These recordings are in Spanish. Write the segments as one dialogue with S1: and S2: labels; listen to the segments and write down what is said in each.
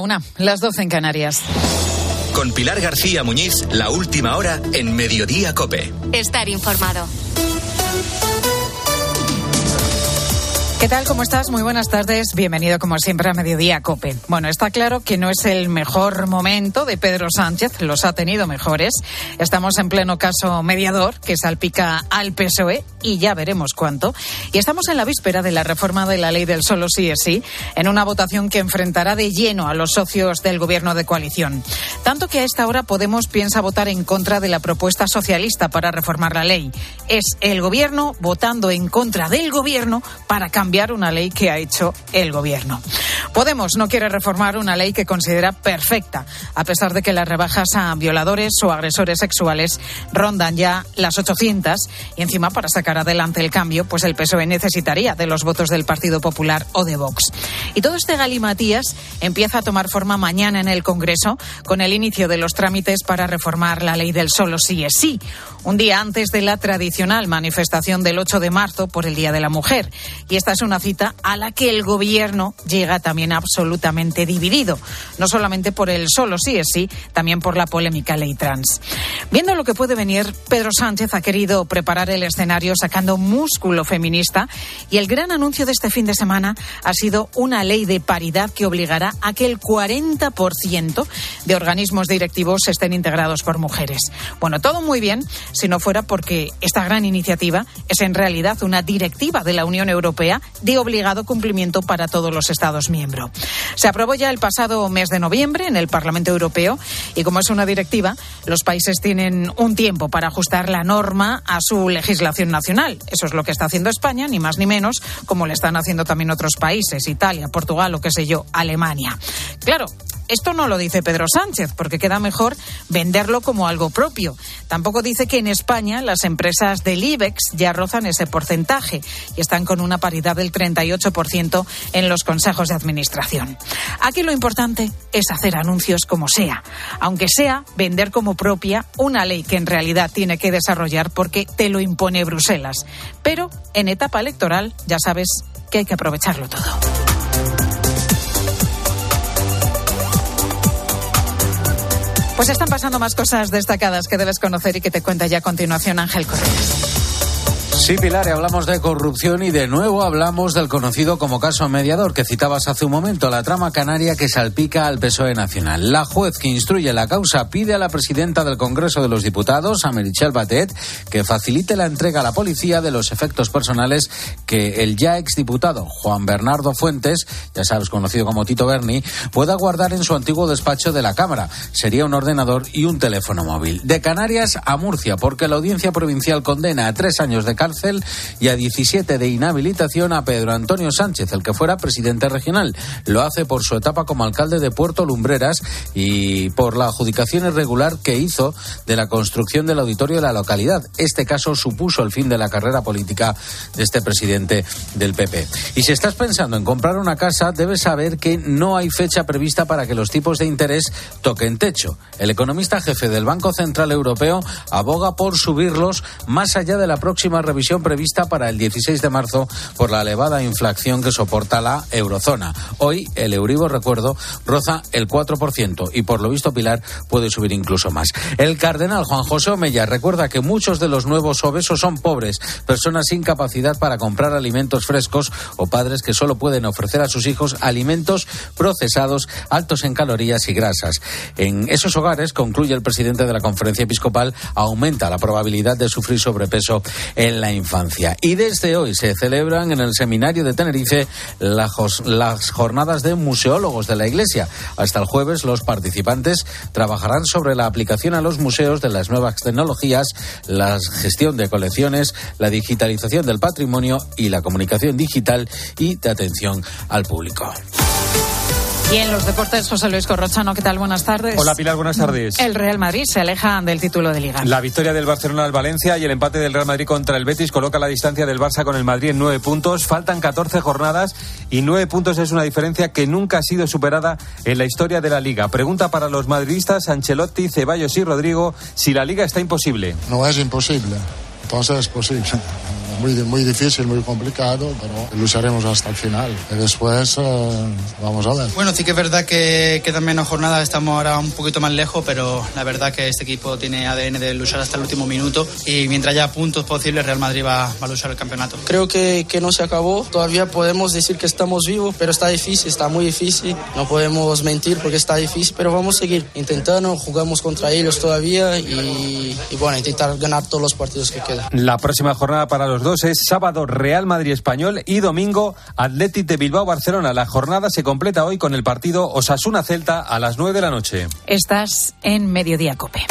S1: Una, las 12 en Canarias.
S2: Con Pilar García Muñiz, la última hora en Mediodía Cope.
S3: Estar informado.
S1: ¿Qué tal? ¿Cómo estás? Muy buenas tardes. Bienvenido como siempre a Mediodía Cope. Bueno, está claro que no es el mejor momento de Pedro Sánchez, los ha tenido mejores. Estamos en pleno caso mediador que salpica al PSOE y ya veremos cuánto. Y estamos en la víspera de la reforma de la ley del solo sí es sí, en una votación que enfrentará de lleno a los socios del gobierno de coalición. Tanto que a esta hora Podemos piensa votar en contra de la propuesta socialista para reformar la ley. Es el gobierno votando en contra del gobierno para cambiar una ley que ha hecho el gobierno. Podemos no quiere reformar una ley que considera perfecta, a pesar de que las rebajas a violadores o agresores sexuales rondan ya las 800 y encima para sacar adelante el cambio, pues el PSOE necesitaría de los votos del Partido Popular o de Vox. Y todo este galimatías empieza a tomar forma mañana en el Congreso con el inicio de los trámites para reformar la ley del solo sí es sí, un día antes de la tradicional manifestación del 8 de marzo por el Día de la Mujer. Y esta es una cita a la que el Gobierno llega también absolutamente dividido, no solamente por el solo sí es sí, también por la polémica ley trans. Viendo lo que puede venir, Pedro Sánchez ha querido preparar el escenario sacando músculo feminista y el gran anuncio de este fin de semana ha sido una ley de paridad que obligará a que el 40% de organismos directivos estén integrados por mujeres. Bueno, todo muy bien si no fuera porque esta gran iniciativa es en realidad una directiva de la Unión Europea de obligado cumplimiento para todos los Estados miembros. Se aprobó ya el pasado mes de noviembre en el Parlamento Europeo y como es una directiva, los países tienen un tiempo para ajustar la norma a su legislación nacional. Eso es lo que está haciendo España, ni más ni menos, como le están haciendo también otros países, Italia, Portugal o qué sé yo, Alemania. Claro, esto no lo dice Pedro Sánchez, porque queda mejor venderlo como algo propio. Tampoco dice que en España las empresas del IBEX ya rozan ese porcentaje y están con una paridad del 38% en los consejos de administración. Aquí lo importante es hacer anuncios como sea, aunque sea vender como propia una ley que en realidad tiene que desarrollar porque te lo impone Bruselas. Pero en etapa electoral ya sabes que hay que aprovecharlo todo. Pues están pasando más cosas destacadas que debes conocer y que te cuenta ya a continuación Ángel Correas.
S4: Sí, Pilar, hablamos de corrupción y de nuevo hablamos del conocido como caso mediador que citabas hace un momento, la trama canaria que salpica al PSOE nacional. La juez que instruye la causa pide a la presidenta del Congreso de los Diputados, a Merichel Batet, que facilite la entrega a la policía de los efectos personales que el ya exdiputado Juan Bernardo Fuentes, ya sabes, conocido como Tito Berni, pueda guardar en su antiguo despacho de la Cámara. Sería un ordenador y un teléfono móvil. De Canarias a Murcia, porque la audiencia provincial condena a tres años de cárcel y a 17 de inhabilitación a Pedro Antonio Sánchez, el que fuera presidente regional. Lo hace por su etapa como alcalde de Puerto Lumbreras y por la adjudicación irregular que hizo de la construcción del auditorio de la localidad. Este caso supuso el fin de la carrera política de este presidente del PP. Y si estás pensando en comprar una casa, debes saber que no hay fecha prevista para que los tipos de interés toquen techo. El economista jefe del Banco Central Europeo aboga por subirlos más allá de la próxima revisión prevista para el 16 de marzo por la elevada inflación que soporta la eurozona. Hoy el Euribor, recuerdo, roza el 4% y por lo visto Pilar puede subir incluso más. El cardenal Juan José Omeya recuerda que muchos de los nuevos obesos son pobres, personas sin capacidad para comprar alimentos frescos o padres que solo pueden ofrecer a sus hijos alimentos procesados altos en calorías y grasas. En esos hogares, concluye el presidente de la conferencia episcopal, aumenta la probabilidad de sufrir sobrepeso en la infancia. Y desde hoy se celebran en el seminario de Tenerife las jornadas de museólogos de la Iglesia. Hasta el jueves los participantes trabajarán sobre la aplicación a los museos de las nuevas tecnologías, la gestión de colecciones, la digitalización del patrimonio y la comunicación digital y de atención al público.
S1: Y en los deportes, José Luis Corrochano, ¿qué tal? Buenas tardes.
S5: Hola Pilar, buenas tardes.
S1: El Real Madrid se aleja del título de Liga.
S5: La victoria del Barcelona al Valencia y el empate del Real Madrid contra el Betis coloca la distancia del Barça con el Madrid en nueve puntos. Faltan 14 jornadas y nueve puntos es una diferencia que nunca ha sido superada en la historia de la Liga. Pregunta para los madridistas Ancelotti, Ceballos y Rodrigo si la Liga está imposible.
S6: No es imposible, entonces es posible
S3: muy, muy difícil, muy complicado, pero lucharemos hasta el final. Y después eh, vamos a ver.
S6: Bueno, sí que es verdad que quedan menos jornadas, estamos ahora un poquito más lejos, pero la verdad que este equipo tiene ADN de luchar hasta el último minuto y mientras haya puntos posibles, Real Madrid va, va a luchar el campeonato.
S7: Creo que, que no se acabó, todavía podemos decir que estamos vivos, pero está difícil, está muy difícil, no podemos mentir porque está difícil, pero vamos a seguir intentando, jugamos contra ellos todavía y, y bueno, intentar ganar todos los partidos que quedan.
S5: La próxima jornada para los dos es sábado Real Madrid Español y domingo Athletic de Bilbao Barcelona. La jornada se completa hoy con el partido Osasuna Celta a las 9 de la noche.
S1: Estás en Mediodía Cope.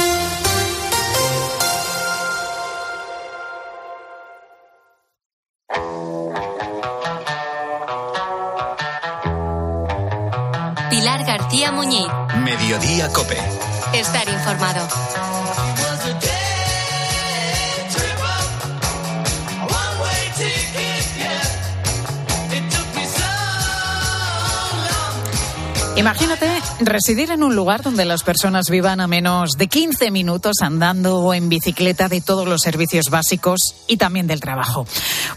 S8: Pilar García Muñiz.
S2: Mediodía Cope.
S8: Estar informado.
S1: Imagínate residir en un lugar donde las personas vivan a menos de 15 minutos andando o en bicicleta de todos los servicios básicos y también del trabajo.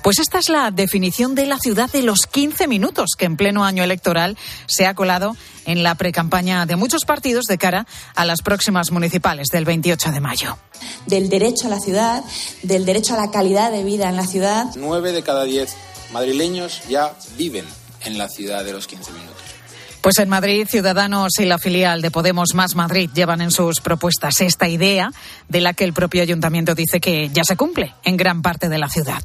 S1: Pues esta es la definición de la ciudad de los 15 minutos que en pleno año electoral se ha colado en la precampaña de muchos partidos de cara a las próximas municipales del 28 de mayo.
S9: Del derecho a la ciudad, del derecho a la calidad de vida en la ciudad.
S10: Nueve de cada diez madrileños ya viven en la ciudad de los 15 minutos.
S1: Pues en Madrid, Ciudadanos y la filial de Podemos Más Madrid llevan en sus propuestas esta idea de la que el propio ayuntamiento dice que ya se cumple en gran parte de la ciudad.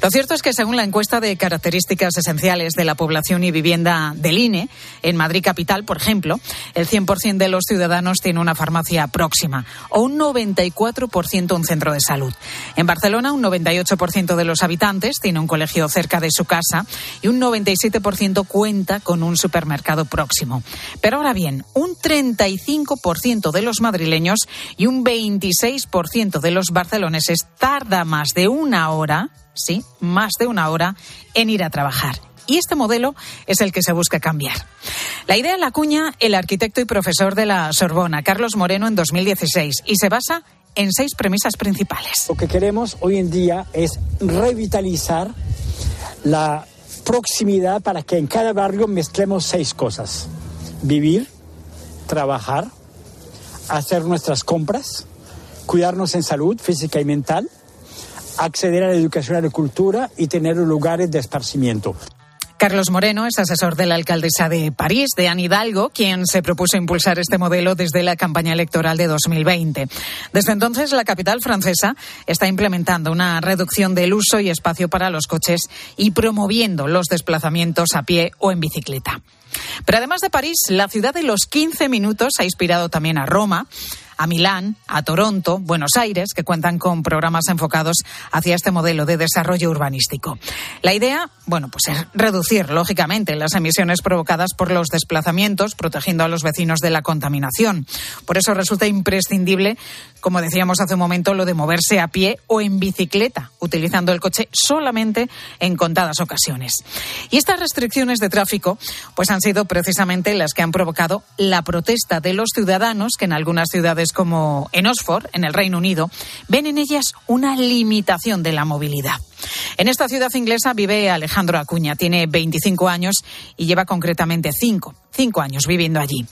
S1: Lo cierto es que según la encuesta de características esenciales de la población y vivienda del INE, en Madrid capital, por ejemplo, el 100% de los ciudadanos tiene una farmacia próxima o un 94% un centro de salud. En Barcelona, un 98% de los habitantes tiene un colegio cerca de su casa y un 97% cuenta con un supermercado próximo Pero ahora bien, un 35% de los madrileños y un 26% de los barceloneses tarda más de una hora, sí, más de una hora, en ir a trabajar. Y este modelo es el que se busca cambiar. La idea la acuña el arquitecto y profesor de la Sorbona, Carlos Moreno, en 2016, y se basa en seis premisas principales.
S11: Lo que queremos hoy en día es revitalizar la proximidad para que en cada barrio mezclemos seis cosas. Vivir, trabajar, hacer nuestras compras, cuidarnos en salud física y mental, acceder a la educación y a la cultura y tener lugares de esparcimiento.
S1: Carlos Moreno es asesor de la alcaldesa de París, de Anne Hidalgo, quien se propuso impulsar este modelo desde la campaña electoral de 2020. Desde entonces, la capital francesa está implementando una reducción del uso y espacio para los coches y promoviendo los desplazamientos a pie o en bicicleta. Pero además de París, la ciudad de los 15 minutos ha inspirado también a Roma, a Milán, a Toronto, Buenos Aires, que cuentan con programas enfocados hacia este modelo de desarrollo urbanístico. La idea, bueno, pues es reducir, lógicamente, las emisiones provocadas por los desplazamientos, protegiendo a los vecinos de la contaminación. Por eso resulta imprescindible, como decíamos hace un momento, lo de moverse a pie o en bicicleta, utilizando el coche solamente en contadas ocasiones. Y estas restricciones de tráfico, pues han sido precisamente las que han provocado la protesta de los ciudadanos que en algunas ciudades como en Oxford, en el Reino Unido, ven en ellas una limitación de la movilidad. En esta ciudad inglesa vive Alejandro Acuña, tiene 25 años y lleva concretamente 5, cinco años viviendo allí.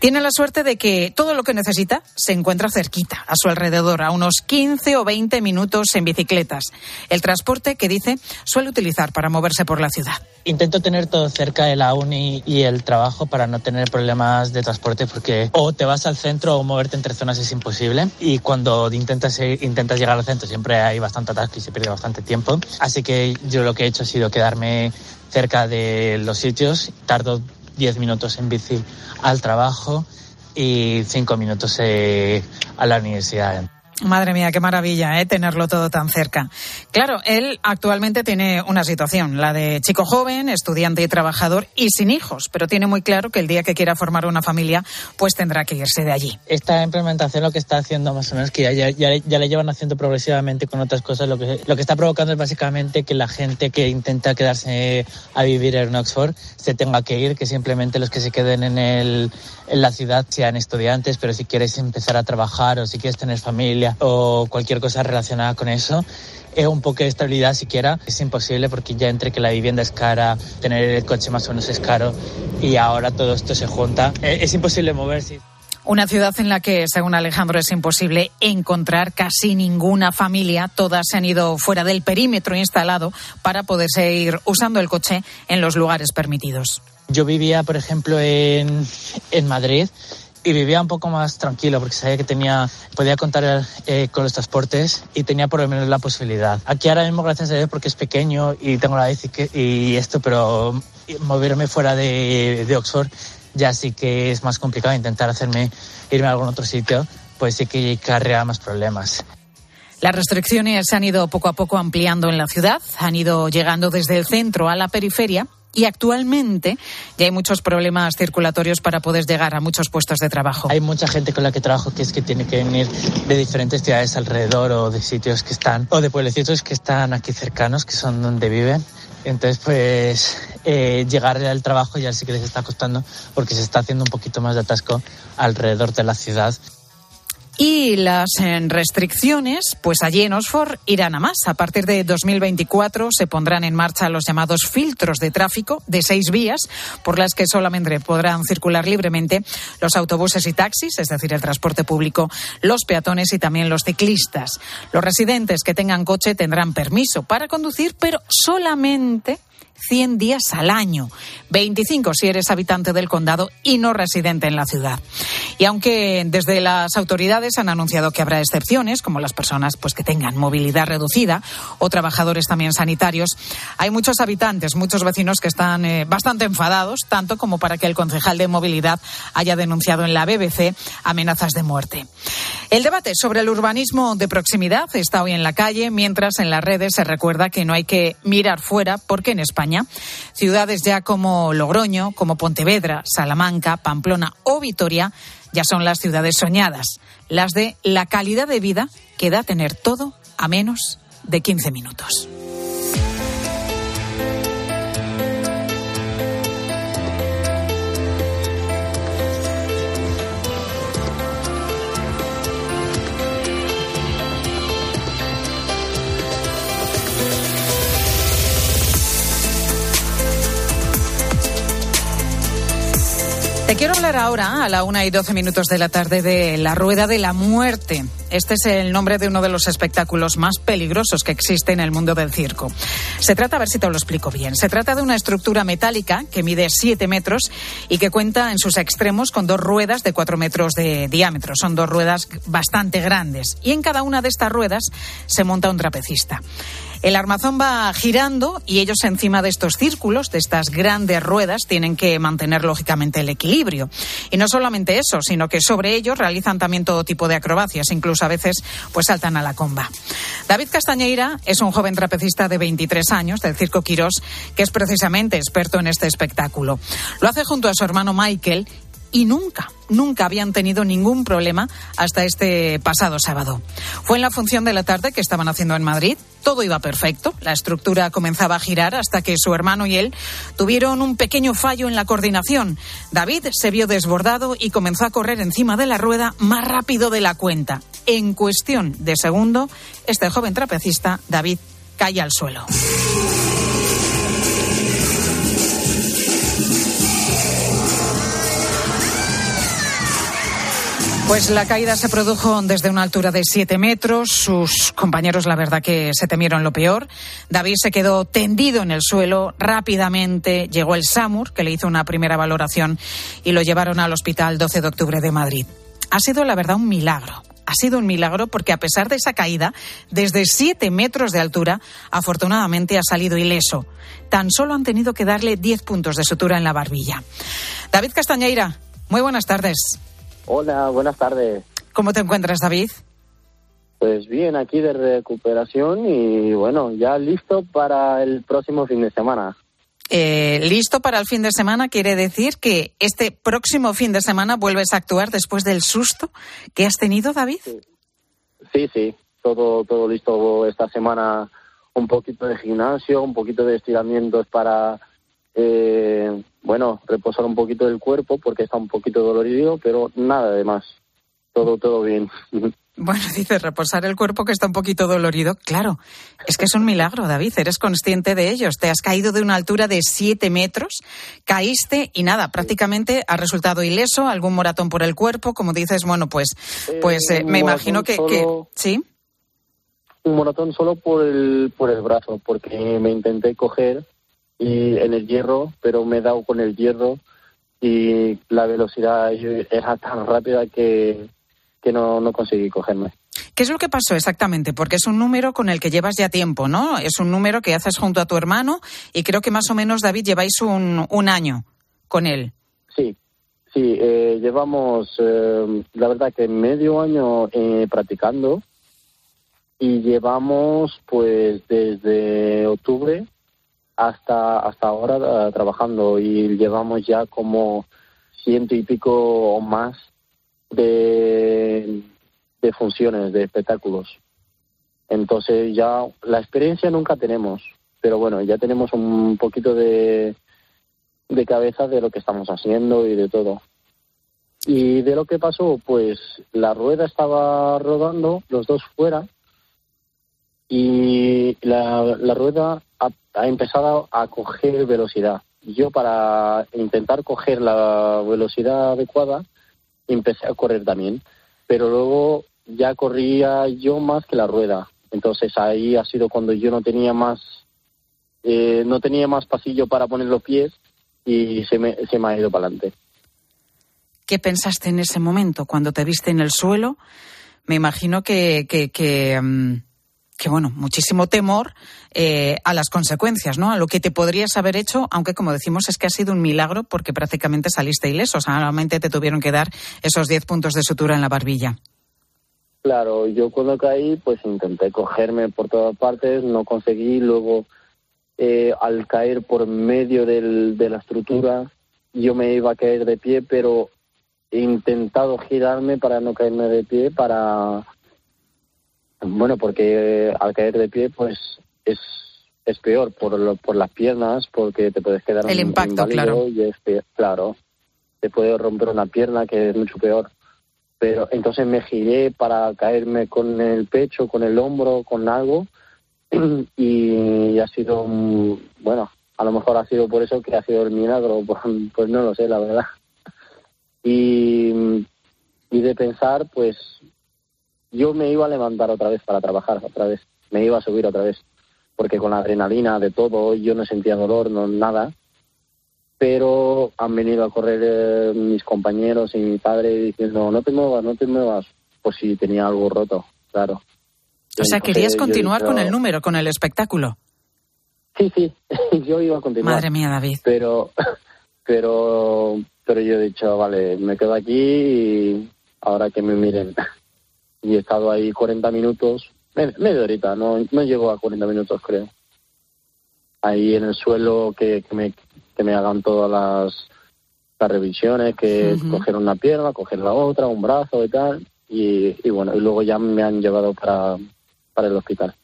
S1: Tiene la suerte de que todo lo que necesita se encuentra cerquita, a su alrededor, a unos 15 o 20 minutos en bicicletas. El transporte que dice suele utilizar para moverse por la ciudad.
S12: Intento tener todo cerca de la uni y el trabajo para no tener problemas de transporte porque o te vas al centro o moverte entre zonas es imposible y cuando intentas, intentas llegar al centro siempre hay bastante atasco y se pierde bastante tiempo. Así que yo lo que he hecho ha sido quedarme cerca de los sitios. Tardo 10 minutos en bici al trabajo y 5 minutos eh, a la universidad.
S1: Madre mía, qué maravilla, ¿eh? Tenerlo todo tan cerca. Claro, él actualmente tiene una situación, la de chico joven, estudiante y trabajador y sin hijos, pero tiene muy claro que el día que quiera formar una familia, pues tendrá que irse de allí.
S12: Esta implementación lo que está haciendo más o menos, que ya, ya, le llevan haciendo progresivamente con otras cosas, lo que, lo que está provocando es básicamente que la gente que intenta quedarse a vivir en Oxford se tenga que ir, que simplemente los que se queden en, el, en la ciudad sean estudiantes, pero si quieres empezar a trabajar o si quieres tener familia, familia o cualquier cosa relacionada con eso, es un poco de estabilidad siquiera es imposible porque ya entre que la vivienda es cara, tener el coche más o menos es caro y ahora todo esto se junta, eh, es imposible moverse.
S1: Una ciudad en la que, según Alejandro, es imposible encontrar casi ninguna familia. Todas se han ido fuera del perímetro instalado para poder seguir usando el coche en los lugares permitidos.
S12: Yo vivía, por ejemplo, en, en Madrid y vivía un poco más tranquilo porque sabía que tenía podía contar eh, con los transportes y tenía por lo menos la posibilidad. Aquí ahora mismo, gracias a Dios, porque es pequeño y tengo la bici y esto, pero moverme fuera de, de Oxford ya sí que es más complicado intentar hacerme irme a algún otro sitio, pues sí que carrea más problemas.
S1: Las restricciones se han ido poco a poco ampliando en la ciudad, han ido llegando desde el centro a la periferia y actualmente ya hay muchos problemas circulatorios para poder llegar a muchos puestos de trabajo.
S12: Hay mucha gente con la que trabajo que es que tiene que venir de diferentes ciudades alrededor o de sitios que están, o de pueblecitos que están aquí cercanos, que son donde viven. Entonces, pues eh, llegar al trabajo ya sí que les está costando porque se está haciendo un poquito más de atasco alrededor de la ciudad.
S1: Y las eh, restricciones, pues allí en Oxford irán a más. A partir de 2024 se pondrán en marcha los llamados filtros de tráfico de seis vías por las que solamente podrán circular libremente los autobuses y taxis, es decir, el transporte público, los peatones y también los ciclistas. Los residentes que tengan coche tendrán permiso para conducir, pero solamente 100 días al año, 25 si eres habitante del condado y no residente en la ciudad. Y aunque desde las autoridades han anunciado que habrá excepciones, como las personas pues que tengan movilidad reducida o trabajadores también sanitarios, hay muchos habitantes, muchos vecinos que están eh, bastante enfadados, tanto como para que el concejal de movilidad haya denunciado en la BBC amenazas de muerte. El debate sobre el urbanismo de proximidad está hoy en la calle, mientras en las redes se recuerda que no hay que mirar fuera porque en España ciudades ya como Logroño, como Pontevedra, Salamanca, Pamplona o Vitoria ya son las ciudades soñadas, las de la calidad de vida que da tener todo a menos de 15 minutos. Te quiero hablar ahora, a la una y doce minutos de la tarde, de la Rueda de la Muerte. Este es el nombre de uno de los espectáculos más peligrosos que existe en el mundo del circo. Se trata, a ver si te lo explico bien, se trata de una estructura metálica que mide siete metros y que cuenta en sus extremos con dos ruedas de cuatro metros de diámetro. Son dos ruedas bastante grandes. Y en cada una de estas ruedas se monta un trapecista. El armazón va girando y ellos encima de estos círculos, de estas grandes ruedas, tienen que mantener lógicamente el equilibrio. Y no solamente eso, sino que sobre ellos realizan también todo tipo de acrobacias, incluso a veces pues saltan a la comba. David Castañeira es un joven trapecista de 23 años del Circo Quirós que es precisamente experto en este espectáculo. Lo hace junto a su hermano Michael y nunca, nunca habían tenido ningún problema hasta este pasado sábado. Fue en la función de la tarde que estaban haciendo en Madrid. Todo iba perfecto, la estructura comenzaba a girar hasta que su hermano y él tuvieron un pequeño fallo en la coordinación. David se vio desbordado y comenzó a correr encima de la rueda más rápido de la cuenta. En cuestión de segundo, este joven trapecista, David, cae al suelo. Pues la caída se produjo desde una altura de siete metros. Sus compañeros, la verdad, que se temieron lo peor. David se quedó tendido en el suelo. Rápidamente llegó el SAMUR, que le hizo una primera valoración, y lo llevaron al Hospital 12 de Octubre de Madrid. Ha sido, la verdad, un milagro. Ha sido un milagro porque, a pesar de esa caída, desde siete metros de altura, afortunadamente ha salido ileso. Tan solo han tenido que darle diez puntos de sutura en la barbilla. David Castañeira, muy buenas tardes.
S13: Hola, buenas tardes.
S1: ¿Cómo te encuentras, David?
S13: Pues bien, aquí de recuperación y bueno, ya listo para el próximo fin de semana.
S1: Eh, listo para el fin de semana quiere decir que este próximo fin de semana vuelves a actuar después del susto que has tenido, David.
S13: Sí, sí, todo, todo listo esta semana. Un poquito de gimnasio, un poquito de estiramientos para eh, bueno, reposar un poquito del cuerpo porque está un poquito dolorido, pero nada de más. Todo, todo bien.
S1: Bueno, dice reposar el cuerpo que está un poquito dolorido. Claro, es que es un milagro, David. Eres consciente de ellos. Te has caído de una altura de siete metros, caíste y nada, prácticamente has resultado ileso, algún moratón por el cuerpo. Como dices, bueno, pues, pues eh, me imagino que, que, sí.
S13: Un moratón solo por el por el brazo, porque me intenté coger y en el hierro, pero me he dado con el hierro y la velocidad era tan rápida que que no, no conseguí cogerme.
S1: ¿Qué es lo que pasó exactamente? Porque es un número con el que llevas ya tiempo, ¿no? Es un número que haces junto a tu hermano y creo que más o menos, David, lleváis un, un año con él.
S13: Sí, sí, eh, llevamos, eh, la verdad que medio año eh, practicando y llevamos pues desde octubre hasta, hasta ahora trabajando y llevamos ya como ciento y pico o más de, de funciones, de espectáculos. Entonces ya la experiencia nunca tenemos, pero bueno, ya tenemos un poquito de, de cabeza de lo que estamos haciendo y de todo. Y de lo que pasó, pues la rueda estaba rodando, los dos fuera, y la, rueda ha, empezado a coger velocidad. Yo para intentar coger la velocidad adecuada, empecé a correr también, pero luego ya corría yo más que la rueda. Entonces ahí ha sido cuando yo no tenía más, eh, no tenía más pasillo para poner los pies y se me, se me ha ido para adelante.
S1: ¿Qué pensaste en ese momento cuando te viste en el suelo? Me imagino que, um que bueno, muchísimo temor eh, a las consecuencias, ¿no? A lo que te podrías haber hecho, aunque como decimos es que ha sido un milagro porque prácticamente saliste ileso, solamente te tuvieron que dar esos 10 puntos de sutura en la barbilla.
S13: Claro, yo cuando caí pues intenté cogerme por todas partes, no conseguí, luego eh, al caer por medio del, de la estructura yo me iba a caer de pie, pero he intentado girarme para no caerme de pie, para bueno, porque eh, al caer de pie, pues es, es peor por, lo, por las piernas, porque te puedes quedar
S1: el impacto, claro.
S13: Y es claro, te puede romper una pierna, que es mucho peor. Pero entonces me giré para caerme con el pecho, con el hombro, con algo, y ha sido, bueno, a lo mejor ha sido por eso que ha sido el milagro, pues, pues no lo sé, la verdad. Y, y de pensar, pues yo me iba a levantar otra vez para trabajar, otra vez, me iba a subir otra vez, porque con la adrenalina de todo yo no sentía dolor, no nada, pero han venido a correr eh, mis compañeros y mi padre diciendo, no te muevas, no te muevas, pues si tenía algo roto, claro.
S1: O sea, querías continuar con el número, con el espectáculo.
S13: Sí, sí, yo iba a continuar.
S1: Madre mía, David.
S13: Pero, pero, pero yo he dicho, vale, me quedo aquí y ahora que me miren y he estado ahí 40 minutos, media horita, no, no llego a 40 minutos creo. Ahí en el suelo que, que, me, que me hagan todas las, las revisiones, que uh coger una pierna, coger la otra, un brazo y tal. Y, y bueno, y luego ya me han llevado para, para el hospital.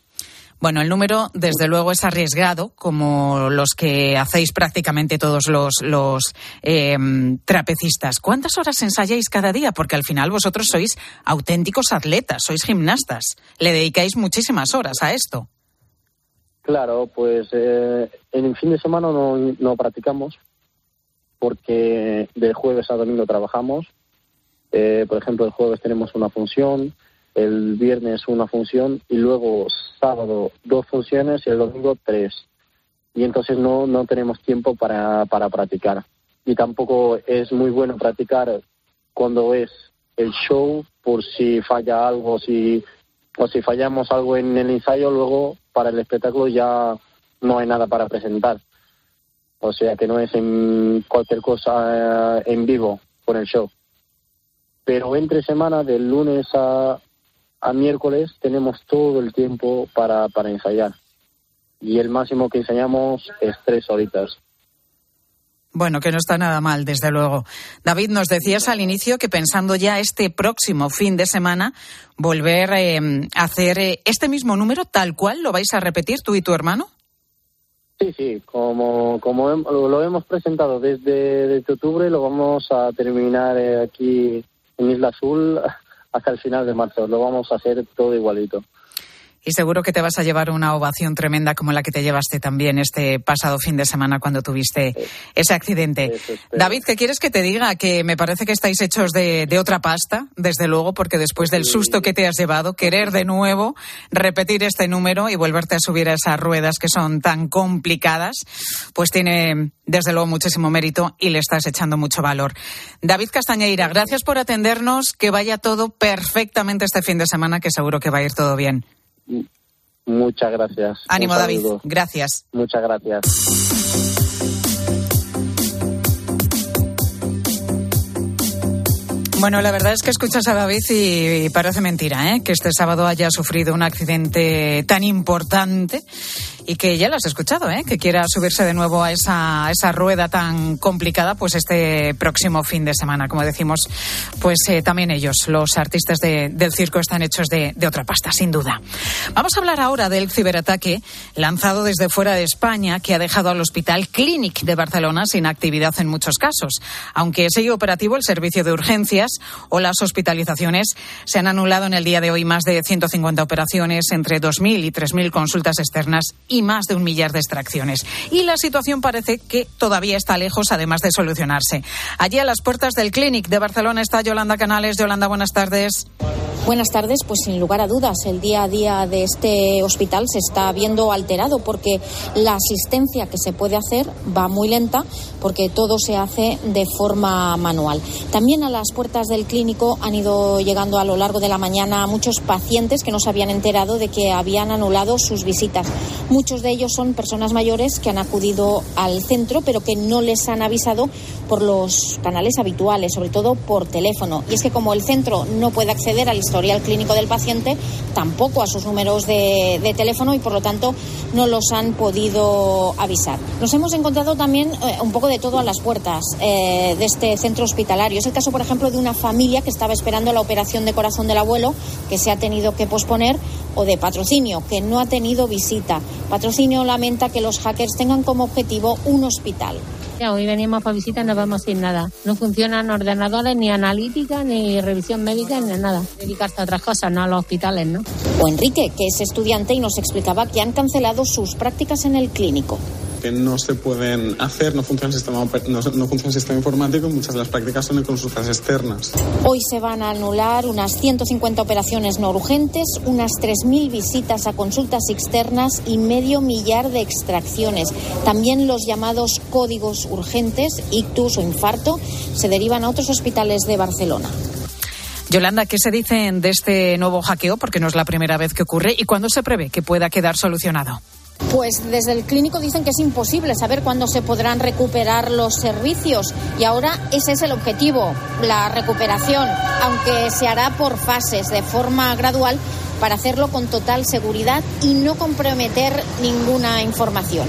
S1: Bueno, el número, desde luego, es arriesgado, como los que hacéis prácticamente todos los, los eh, trapecistas. ¿Cuántas horas ensayáis cada día? Porque al final vosotros sois auténticos atletas, sois gimnastas. Le dedicáis muchísimas horas a esto.
S13: Claro, pues eh, en el fin de semana no, no practicamos, porque de jueves a domingo trabajamos. Eh, por ejemplo, el jueves tenemos una función, el viernes una función y luego sábado dos funciones y el domingo tres. Y entonces no, no tenemos tiempo para, para practicar. Y tampoco es muy bueno practicar cuando es el show por si falla algo, si, o si fallamos algo en el ensayo, luego para el espectáculo ya no hay nada para presentar. O sea que no es en cualquier cosa eh, en vivo con el show. Pero entre semana, del lunes a, a miércoles tenemos todo el tiempo para, para ensayar. Y el máximo que ensayamos es tres horitas.
S1: Bueno, que no está nada mal, desde luego. David, nos decías al inicio que pensando ya este próximo fin de semana, volver eh, a hacer eh, este mismo número tal cual, ¿lo vais a repetir tú y tu hermano?
S13: Sí, sí, como, como lo hemos presentado desde, desde octubre, lo vamos a terminar eh, aquí en Isla Azul hasta el final de marzo. Lo vamos a hacer todo igualito
S1: y seguro que te vas a llevar una ovación tremenda como la que te llevaste también este pasado fin de semana cuando tuviste ese accidente. David, ¿qué quieres que te diga? Que me parece que estáis hechos de, otra pasta, desde luego, porque después del susto que te has llevado, querer de nuevo repetir este número y volverte a subir a esas ruedas que son tan complicadas, pues tiene desde luego muchísimo mérito y le estás echando mucho valor. David Castañeira, gracias por atendernos, que vaya todo perfectamente este fin de semana, que seguro que va a ir todo bien.
S13: Muchas gracias.
S1: Ánimo, David. Gracias.
S13: Muchas gracias.
S1: Bueno, la verdad es que escuchas a David y, parece mentira, ¿eh? Que este sábado haya sufrido un accidente tan importante y que ya lo has escuchado, ¿eh? Que quiera subirse de nuevo a esa, rueda tan complicada, pues este próximo fin de semana. Como decimos, pues eh, también ellos, los artistas del circo, están hechos de, de otra pasta, sin duda. Vamos a hablar ahora del ciberataque lanzado desde fuera de España que ha dejado al Hospital Clínic de Barcelona sin actividad en muchos casos. Aunque sigue operativo el servicio de urgencias, o las hospitalizaciones. Se han anulado en el día de hoy más de 150 operaciones, entre 2.000 y 3.000 consultas externas y más de un millar de extracciones. Y la situación parece que todavía está lejos, además de solucionarse. Allí a las puertas del Clinic de Barcelona está Yolanda Canales. Yolanda, buenas tardes.
S14: Buenas tardes. Pues sin lugar a dudas, el día a día de este hospital se está viendo alterado porque la asistencia que se puede hacer va muy lenta porque todo se hace de forma manual. También a las puertas del clínico han ido llegando a lo largo de la mañana muchos pacientes que no se habían enterado de que habían anulado sus visitas. Muchos de ellos son personas mayores que han acudido al centro, pero que no les han avisado por los canales habituales, sobre todo por teléfono. Y es que como el centro no puede acceder al historial clínico del paciente, tampoco a sus números de, teléfono y por lo tanto no los han podido avisar. Nos hemos encontrado también eh, un poco de todo a las puertas eh, de este centro hospitalario. Es el caso, por ejemplo, de una familia que estaba esperando la operación de corazón del abuelo, que se ha tenido que posponer, o de patrocinio, que no ha tenido visita. Patrocinio lamenta que los hackers tengan como objetivo un hospital.
S15: Ya, hoy venimos para visita y no vamos sin nada. No funcionan ordenadores, ni analítica, ni revisión médica, ni nada. Dedicarse a otras cosas, no a los hospitales, ¿no?
S14: O Enrique, que es estudiante y nos explicaba que han cancelado sus prácticas en el clínico
S16: que no se pueden hacer, no funciona el sistema, no, funciona el sistema informático y muchas de las prácticas son en consultas externas.
S14: Hoy se van a anular unas 150 operaciones no urgentes, unas 3.000 visitas a consultas externas y medio millar de extracciones. También los llamados códigos urgentes, ictus o infarto, se derivan a otros hospitales de Barcelona.
S1: Yolanda, ¿qué se dice de este nuevo hackeo? Porque no es la primera vez que ocurre. ¿Y cuándo se prevé que pueda quedar solucionado?
S14: Pues desde el clínico dicen que es imposible saber cuándo se podrán recuperar los servicios y ahora ese es el objetivo, la recuperación, aunque se hará por fases, de forma gradual, para hacerlo con total seguridad y no comprometer ninguna información.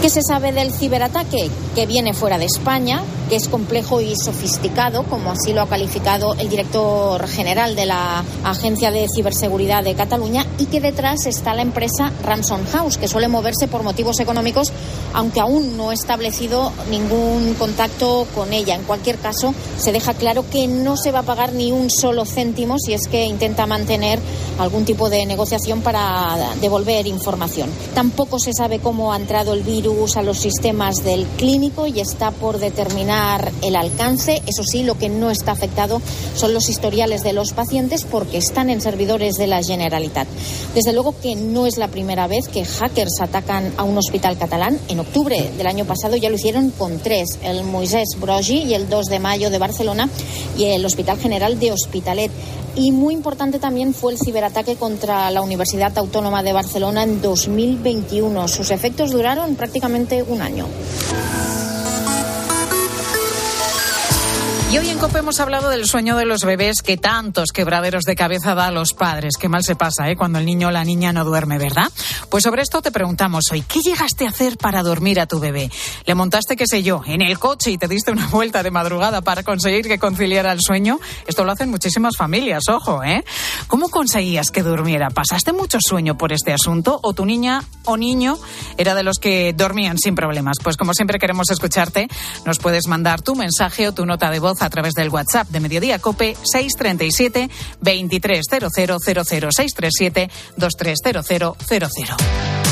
S14: ¿Qué se sabe del ciberataque? Que viene fuera de España, que es complejo y sofisticado, como así lo ha calificado el director general de la Agencia de Ciberseguridad de Cataluña, y que detrás está la empresa Ransom House, que suele moverse por motivos económicos, aunque aún no ha establecido ningún contacto con ella. En cualquier caso, se deja claro que no se va a pagar ni un solo céntimo si es que intenta mantener algún tipo de negociación para devolver información. Tampoco se sabe cómo ha entrado el virus usa los sistemas del clínico y está por determinar el alcance. Eso sí, lo que no está afectado son los historiales de los pacientes porque están en servidores de la Generalitat. Desde luego que no es la primera vez que hackers atacan a un hospital catalán. En octubre del año pasado ya lo hicieron con tres, el Moisés Brogi y el 2 de mayo de Barcelona y el Hospital General de Hospitalet. Y muy importante también fue el ciberataque contra la Universidad Autónoma de Barcelona en 2021. Sus efectos duraron prácticamente un año.
S1: Y hoy en COPE hemos hablado del sueño de los bebés que tantos quebraderos de cabeza da a los padres. Qué mal se pasa, ¿eh? Cuando el niño o la niña no duerme, ¿verdad? Pues sobre esto te preguntamos hoy, ¿qué llegaste a hacer para dormir a tu bebé? ¿Le montaste, qué sé yo, en el coche y te diste una vuelta de madrugada para conseguir que conciliara el sueño? Esto lo hacen muchísimas familias, ojo, ¿eh? ¿Cómo conseguías que durmiera? ¿Pasaste mucho sueño por este asunto o tu niña o niño era de los que dormían sin problemas? Pues como siempre queremos escucharte, nos puedes mandar tu mensaje o tu nota de voz a través del WhatsApp de Mediodía Cope 637 230000 637 230000.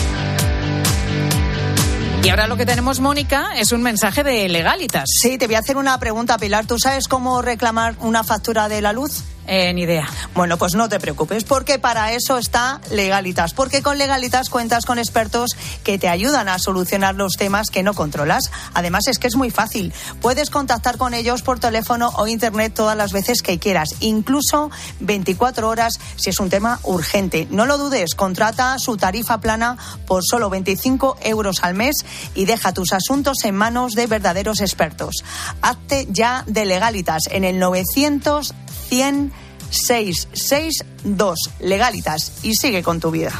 S1: Y ahora lo que tenemos, Mónica, es un mensaje de legalitas.
S17: Sí, te voy a hacer una pregunta, Pilar. ¿Tú sabes cómo reclamar una factura de la luz?
S1: Eh, ni idea.
S17: Bueno, pues no te preocupes, porque para eso está Legalitas. Porque con Legalitas cuentas con expertos que te ayudan a solucionar los temas que no controlas. Además, es que es muy fácil. Puedes contactar con ellos por teléfono o internet todas las veces que quieras, incluso 24 horas si es un tema urgente. No lo dudes, contrata su tarifa plana por solo 25 euros al mes y deja tus asuntos en manos de verdaderos expertos. Hazte ya de Legalitas en el 900 100 662 Legalitas y sigue con tu vida.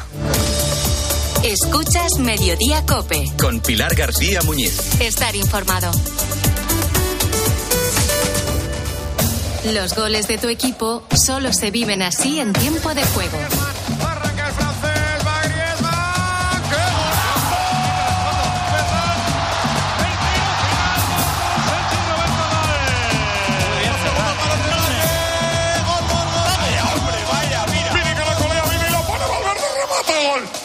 S8: Escuchas Mediodía Cope.
S2: Con Pilar García Muñiz.
S8: Estar informado. Los goles de tu equipo solo se viven así en tiempo de juego.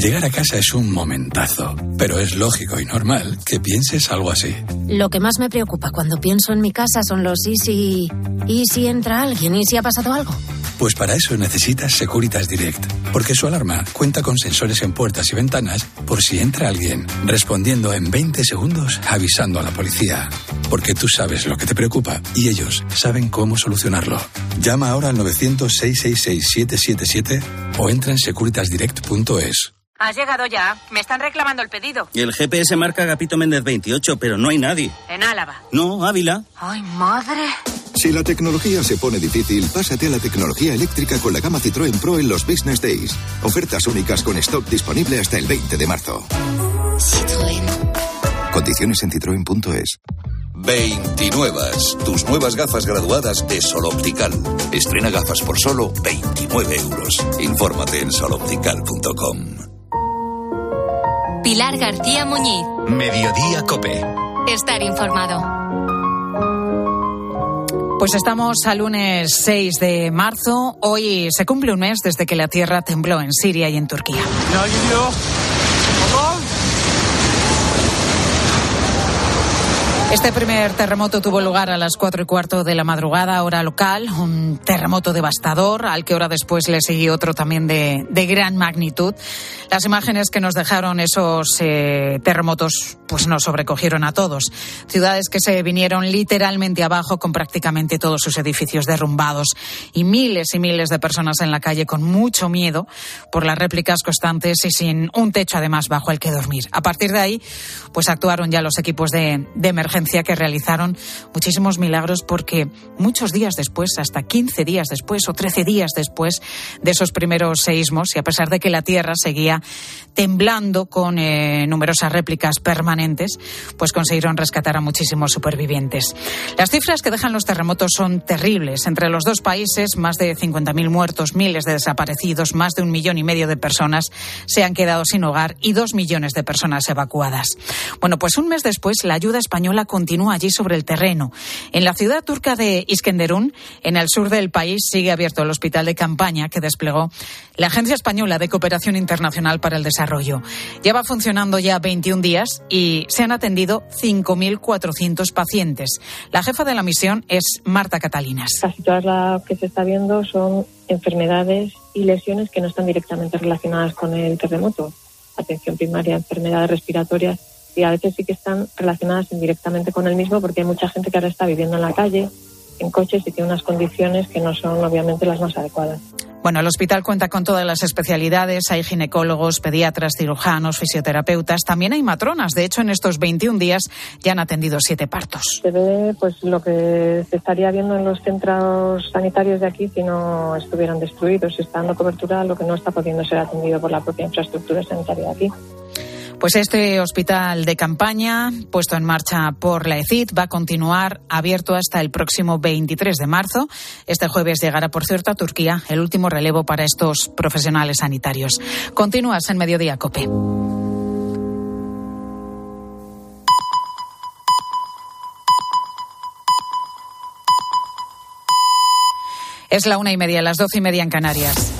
S18: Llegar a casa es un momentazo, pero es lógico y normal que pienses algo así.
S19: Lo que más me preocupa cuando pienso en mi casa son los y si... ¿Y si entra alguien? ¿Y si ha pasado algo?
S18: Pues para eso necesitas Securitas Direct, porque su alarma cuenta con sensores en puertas y ventanas por si entra alguien, respondiendo en 20 segundos avisando a la policía. Porque tú sabes lo que te preocupa y ellos saben cómo solucionarlo. Llama ahora al 900-666-777 o entra en securitasdirect.es.
S20: Has llegado ya. Me están reclamando el pedido.
S21: Y el GPS marca Agapito Méndez 28, pero no hay nadie.
S20: En Álava.
S21: No, Ávila.
S20: ¡Ay, madre!
S22: Si la tecnología se pone difícil, pásate a la tecnología eléctrica con la gama Citroën Pro en los Business Days. Ofertas únicas con stock disponible hasta el 20 de marzo.
S19: Citroën.
S22: Condiciones en citroen.es.
S23: 29. Tus nuevas gafas graduadas de Sol Optical. Estrena gafas por solo 29 euros. Infórmate en soloptical.com.
S8: Pilar García Muñiz.
S2: Mediodía Cope.
S8: Estar informado.
S1: Pues estamos al lunes 6 de marzo. Hoy se cumple un mes desde que la tierra tembló en Siria y en Turquía. Este primer terremoto tuvo lugar a las cuatro y cuarto de la madrugada, hora local, un terremoto devastador, al que hora después le siguió otro también de, de gran magnitud. Las imágenes que nos dejaron esos eh, terremotos pues nos sobrecogieron a todos. Ciudades que se vinieron literalmente abajo con prácticamente todos sus edificios derrumbados y miles y miles de personas en la calle con mucho miedo por las réplicas constantes y sin un techo además bajo el que dormir. A partir de ahí, pues actuaron ya los equipos de, de emergencia que realizaron muchísimos milagros porque muchos días después, hasta 15 días después o 13 días después de esos primeros seísmos, y a pesar de que la Tierra seguía temblando con eh, numerosas réplicas permanentes, pues consiguieron rescatar a muchísimos supervivientes. Las cifras que dejan los terremotos son terribles. Entre los dos países, más de 50.000 muertos, miles de desaparecidos, más de un millón y medio de personas se han quedado sin hogar y dos millones de personas evacuadas. Bueno, pues un mes después, la ayuda española continúa allí sobre el terreno. En la ciudad turca de Iskenderun, en el sur del país, sigue abierto el hospital de campaña que desplegó la Agencia Española de Cooperación Internacional para el Desarrollo. Lleva funcionando ya 21 días y se han atendido 5.400 pacientes. La jefa de la misión es Marta Catalinas.
S24: Casi todas las que se está viendo son enfermedades y lesiones que no están directamente relacionadas con el terremoto. Atención primaria, enfermedades respiratorias y a veces sí que están relacionadas indirectamente con el mismo porque hay mucha gente que ahora está viviendo en la calle, en coches y tiene unas condiciones que no son obviamente las más adecuadas.
S1: Bueno, el hospital cuenta con todas las especialidades. Hay ginecólogos, pediatras, cirujanos, fisioterapeutas. También hay matronas. De hecho, en estos 21 días ya han atendido siete partos.
S24: Se ve pues lo que se estaría viendo en los centros sanitarios de aquí si no estuvieran destruidos. Se está dando cobertura a lo que no está pudiendo ser atendido por la propia infraestructura sanitaria de aquí.
S1: Pues este hospital de campaña, puesto en marcha por la ECID, va a continuar abierto hasta el próximo 23 de marzo. Este jueves llegará, por cierto, a Turquía el último relevo para estos profesionales sanitarios. Continúas en Mediodía Cope. Es la una y media, las doce y media en Canarias.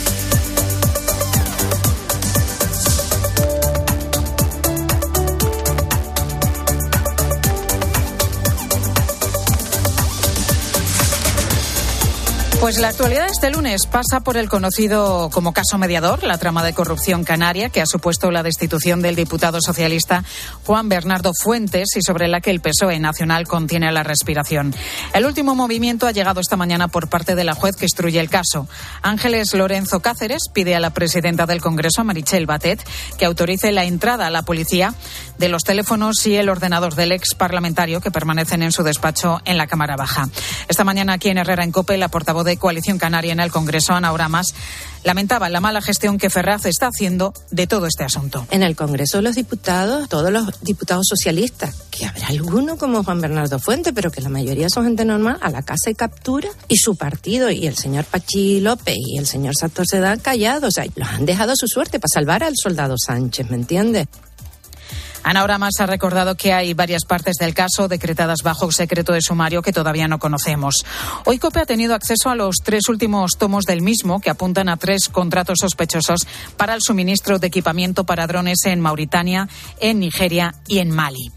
S1: Pues la actualidad de este lunes pasa por el conocido como caso mediador, la trama de corrupción canaria que ha supuesto la destitución del diputado socialista Juan Bernardo Fuentes y sobre la que el PSOE nacional contiene la respiración. El último movimiento ha llegado esta mañana por parte de la juez que instruye el caso. Ángeles Lorenzo Cáceres pide a la presidenta del Congreso, Marichel Batet, que autorice la entrada a la policía de los teléfonos y el ordenador del ex parlamentario que permanecen en su despacho en la Cámara Baja. Esta mañana aquí en Herrera en Cope, la portavoz de Coalición Canaria en el Congreso, Ana Oramas, lamentaba la mala gestión que Ferraz está haciendo de todo este asunto.
S25: En el Congreso de los Diputados, todos los diputados socialistas, que habrá alguno como Juan Bernardo Fuente, pero que la mayoría son gente normal, a la casa y captura, y su partido, y el señor Pachi López y el señor Santos se dan callados, o sea, los han dejado su suerte para salvar al soldado Sánchez, ¿me entiendes?
S1: Ana Oramas ha recordado que hay varias partes del caso decretadas bajo secreto de sumario que todavía no conocemos. Hoy COPE ha tenido acceso a los tres últimos tomos del mismo que apuntan a tres contratos sospechosos para el suministro de equipamiento para drones en Mauritania, en Nigeria y en Mali.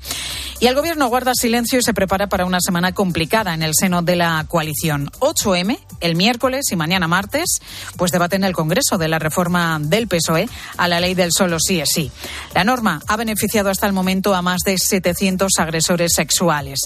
S1: Y el gobierno guarda silencio y se prepara para una semana complicada en el seno de la coalición. 8M, el miércoles y mañana martes, pues debaten el Congreso de la reforma del PSOE a la ley del solo sí es sí. La norma ha beneficiado hasta el momento a más de 700 agresores sexuales.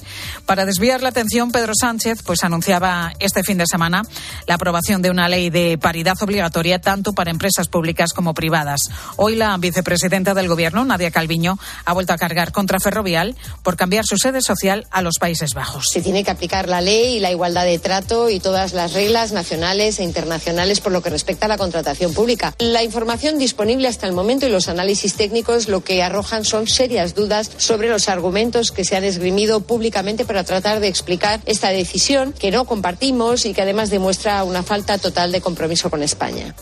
S1: Para desviar la atención, Pedro Sánchez pues anunciaba este fin de semana la aprobación de una ley de paridad obligatoria tanto para empresas públicas como privadas. Hoy la vicepresidenta del Gobierno, Nadia Calviño, ha vuelto a cargar contra Ferrovial por cambiar su sede social a los Países Bajos.
S26: Se tiene que aplicar la ley y la igualdad de trato y todas las reglas nacionales e internacionales por lo que respecta a la contratación pública. La información disponible hasta el momento y los análisis técnicos lo que arrojan son serias dudas sobre los argumentos que se han esgrimido públicamente para tratar de explicar esta decisión que no compartimos y que además demuestra una falta total de compromiso con España.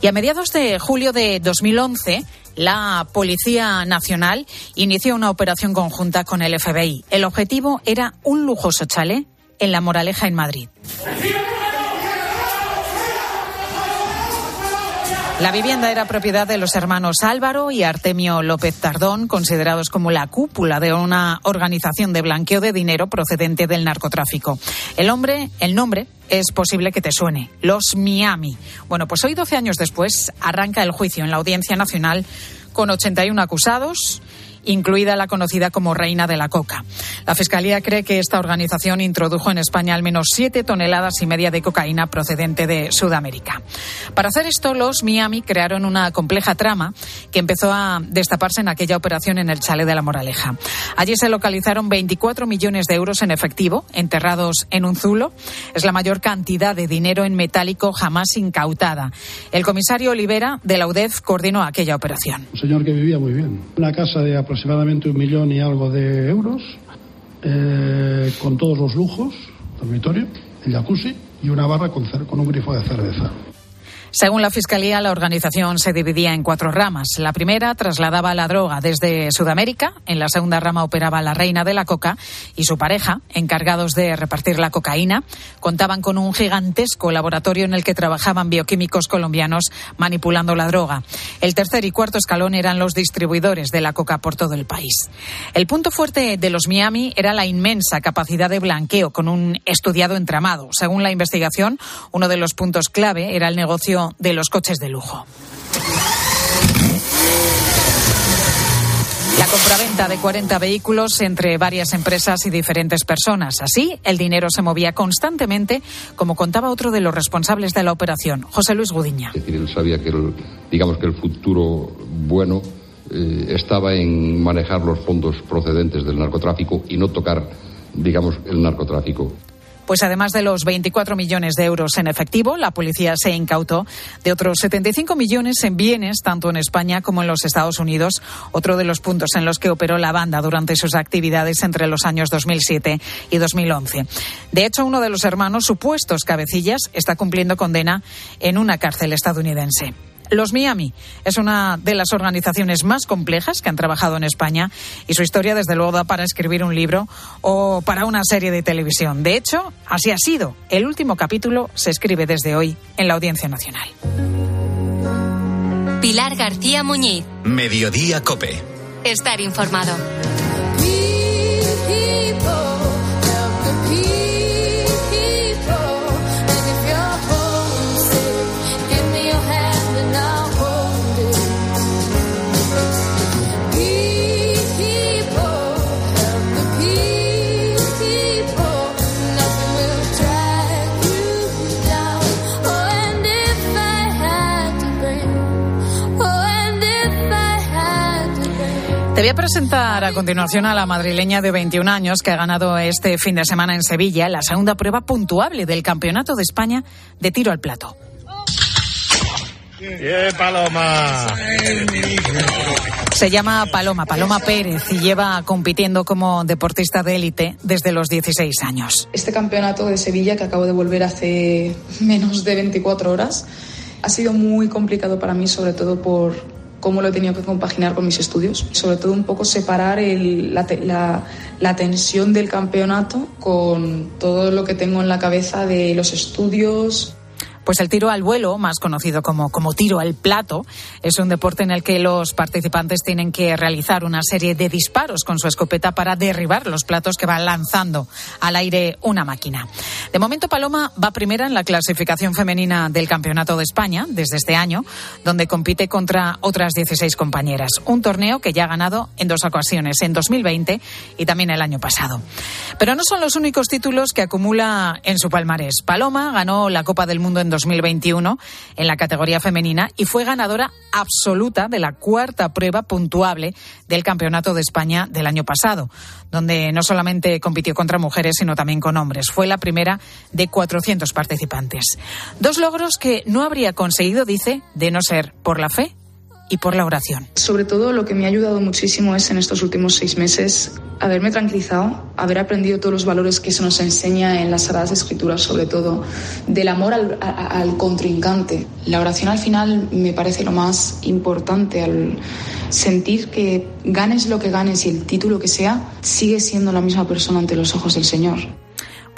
S1: Y a mediados de julio de 2011, la Policía Nacional inició una operación conjunta con el FBI. El objetivo era un lujoso chalet en La Moraleja, en Madrid. La vivienda era propiedad de los hermanos Álvaro y Artemio López Tardón, considerados como la cúpula de una organización de blanqueo de dinero procedente del narcotráfico. El hombre, el nombre, es posible que te suene, los Miami. Bueno, pues hoy, 12 años después, arranca el juicio en la Audiencia Nacional con 81 acusados incluida la conocida como Reina de la Coca. La Fiscalía cree que esta organización introdujo en España al menos siete toneladas y media de cocaína procedente de Sudamérica. Para hacer esto, los Miami crearon una compleja trama que empezó a destaparse en aquella operación en el Chale de la Moraleja. Allí se localizaron 24 millones de euros en efectivo, enterrados en un zulo. Es la mayor cantidad de dinero en metálico jamás incautada. El comisario Olivera de la UDEF coordinó aquella operación.
S27: Un señor que vivía muy bien. Una casa de aproximadamente un millón y algo de euros, eh, con todos los lujos, dormitorio, el jacuzzi y una barra con, con un grifo de cerveza.
S1: Según la Fiscalía, la organización se dividía en cuatro ramas. La primera trasladaba la droga desde Sudamérica, en la segunda rama operaba la reina de la coca y su pareja, encargados de repartir la cocaína. Contaban con un gigantesco laboratorio en el que trabajaban bioquímicos colombianos manipulando la droga. El tercer y cuarto escalón eran los distribuidores de la coca por todo el país. El punto fuerte de los Miami era la inmensa capacidad de blanqueo con un estudiado entramado. Según la investigación, uno de los puntos clave era el negocio de los coches de lujo. La compraventa de 40 vehículos entre varias empresas y diferentes personas. Así, el dinero se movía constantemente, como contaba otro de los responsables de la operación, José Luis Gudiña.
S28: Es decir, él sabía que el, digamos que el futuro bueno eh, estaba en manejar los fondos procedentes del narcotráfico y no tocar, digamos, el narcotráfico.
S1: Pues además de los 24 millones de euros en efectivo, la policía se incautó de otros 75 millones en bienes, tanto en España como en los Estados Unidos, otro de los puntos en los que operó la banda durante sus actividades entre los años 2007 y 2011. De hecho, uno de los hermanos supuestos cabecillas está cumpliendo condena en una cárcel estadounidense. Los Miami es una de las organizaciones más complejas que han trabajado en España y su historia, desde luego, da para escribir un libro o para una serie de televisión. De hecho, así ha sido. El último capítulo se escribe desde hoy en la Audiencia Nacional.
S8: Pilar García Muñiz.
S2: Mediodía Cope.
S8: Estar informado.
S1: Te voy a presentar a continuación a la madrileña de 21 años que ha ganado este fin de semana en Sevilla la segunda prueba puntuable del Campeonato de España de tiro al plato.
S29: Bien, Paloma.
S1: Se llama Paloma, Paloma Pérez, y lleva compitiendo como deportista de élite desde los 16 años.
S30: Este campeonato de Sevilla, que acabo de volver hace menos de 24 horas, ha sido muy complicado para mí, sobre todo por cómo lo he tenido que compaginar con mis estudios. Sobre todo un poco separar el, la, la, la, tensión del campeonato con todo lo que tengo en la cabeza de los estudios,
S1: pues el tiro al vuelo, más conocido como, como tiro al plato, es un deporte en el que los participantes tienen que realizar una serie de disparos con su escopeta para derribar los platos que va lanzando al aire una máquina. De momento, Paloma va primera en la clasificación femenina del Campeonato de España desde este año, donde compite contra otras 16 compañeras. Un torneo que ya ha ganado en dos ocasiones, en 2020 y también el año pasado. Pero no son los únicos títulos que acumula en su palmarés. Paloma ganó la Copa del Mundo en 2021 en la categoría femenina y fue ganadora absoluta de la cuarta prueba puntuable del Campeonato de España del año pasado, donde no solamente compitió contra mujeres, sino también con hombres. Fue la primera de 400 participantes. Dos logros que no habría conseguido, dice, de no ser por la fe y por la oración.
S30: Sobre todo lo que me ha ayudado muchísimo es en estos últimos seis meses haberme tranquilizado, haber aprendido todos los valores que se nos enseña en las Sagradas Escrituras, sobre todo del amor al, al contrincante. La oración al final me parece lo más importante al sentir que ganes lo que ganes y el título que sea, sigue siendo la misma persona ante los ojos del Señor.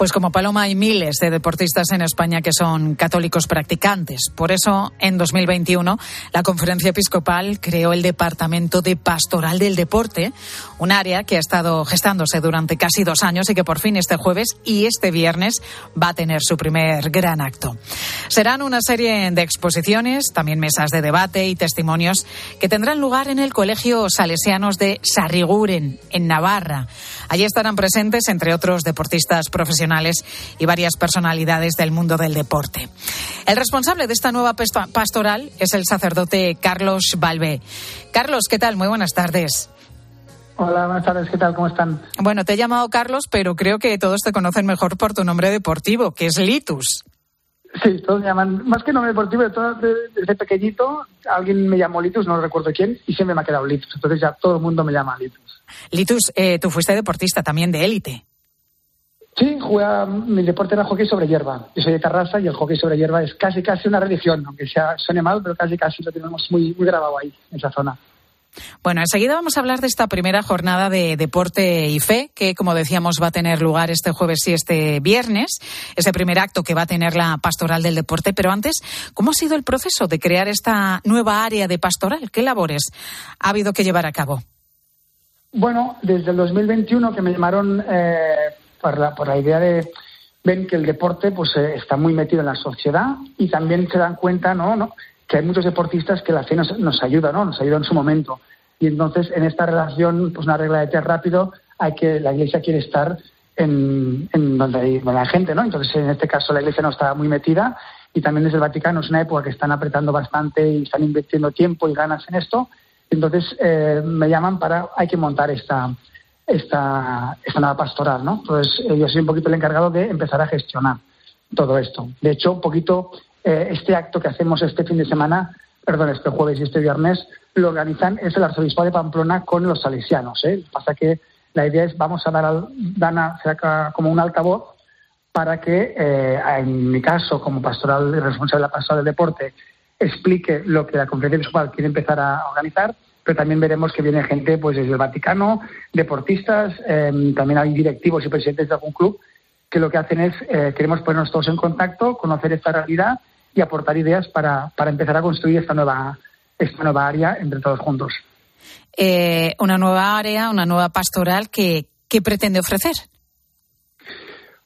S1: Pues como Paloma hay miles de deportistas en España que son católicos practicantes. Por eso, en 2021, la Conferencia Episcopal creó el Departamento de Pastoral del Deporte, un área que ha estado gestándose durante casi dos años y que por fin este jueves y este viernes va a tener su primer gran acto. Serán una serie de exposiciones, también mesas de debate y testimonios que tendrán lugar en el Colegio Salesianos de Sarriguren, en Navarra. Allí estarán presentes, entre otros, deportistas profesionales y varias personalidades del mundo del deporte. El responsable de esta nueva pastoral es el sacerdote Carlos Balbé. Carlos, ¿qué tal? Muy buenas tardes.
S31: Hola, buenas tardes, ¿qué tal? ¿Cómo están?
S1: Bueno, te he llamado Carlos, pero creo que todos te conocen mejor por tu nombre deportivo, que es Litus.
S31: Sí, todos me llaman, más que nombre deportivo, desde pequeñito alguien me llamó Litus, no recuerdo quién, y siempre me ha quedado Litus. Entonces ya todo el mundo me llama Litus.
S1: Litus, eh, tú fuiste deportista también de élite.
S31: Sí, juega, mi deporte era hockey sobre hierba. Yo soy de Terrassa y el hockey sobre hierba es casi casi una religión, aunque sea, suene mal, pero casi casi lo tenemos muy, muy grabado ahí, en esa zona.
S1: Bueno, enseguida vamos a hablar de esta primera jornada de deporte y fe, que como decíamos va a tener lugar este jueves y este viernes, ese primer acto que va a tener la pastoral del deporte. Pero antes, ¿cómo ha sido el proceso de crear esta nueva área de pastoral? ¿Qué labores ha habido que llevar a cabo?
S31: Bueno, desde el 2021 que me llamaron eh, por la, por la idea de ven que el deporte pues eh, está muy metido en la sociedad y también se dan cuenta no, no que hay muchos deportistas que la fe nos, nos ayuda no nos ayuda en su momento. Y entonces en esta relación pues una regla de tres rápido hay que la iglesia quiere estar en, en donde hay la gente no entonces en este caso la iglesia no está muy metida y también desde el Vaticano es una época que están apretando bastante y están invirtiendo tiempo y ganas en esto. Entonces eh, me llaman para hay que montar esta esta, esta nueva pastoral, ¿no? Entonces, eh, yo soy un poquito el encargado de empezar a gestionar todo esto. De hecho, un poquito eh, este acto que hacemos este fin de semana, perdón, este jueves y este viernes, lo organizan es el arzobispo de Pamplona con los salesianos. ¿eh? Pasa que la idea es vamos a dar al, Dana como un altavoz para que, eh, en mi caso, como pastoral responsable de la pastoral del deporte, explique lo que la conferencia episcopal quiere empezar a organizar, pero también veremos que viene gente pues desde el Vaticano, deportistas, em, también hay directivos y presidentes de algún club que lo que hacen es, eh, queremos ponernos todos en contacto, conocer esta realidad y aportar ideas para, para empezar a construir esta nueva, esta nueva área entre todos juntos.
S1: Eh, una nueva área, una nueva pastoral que, pretende ofrecer.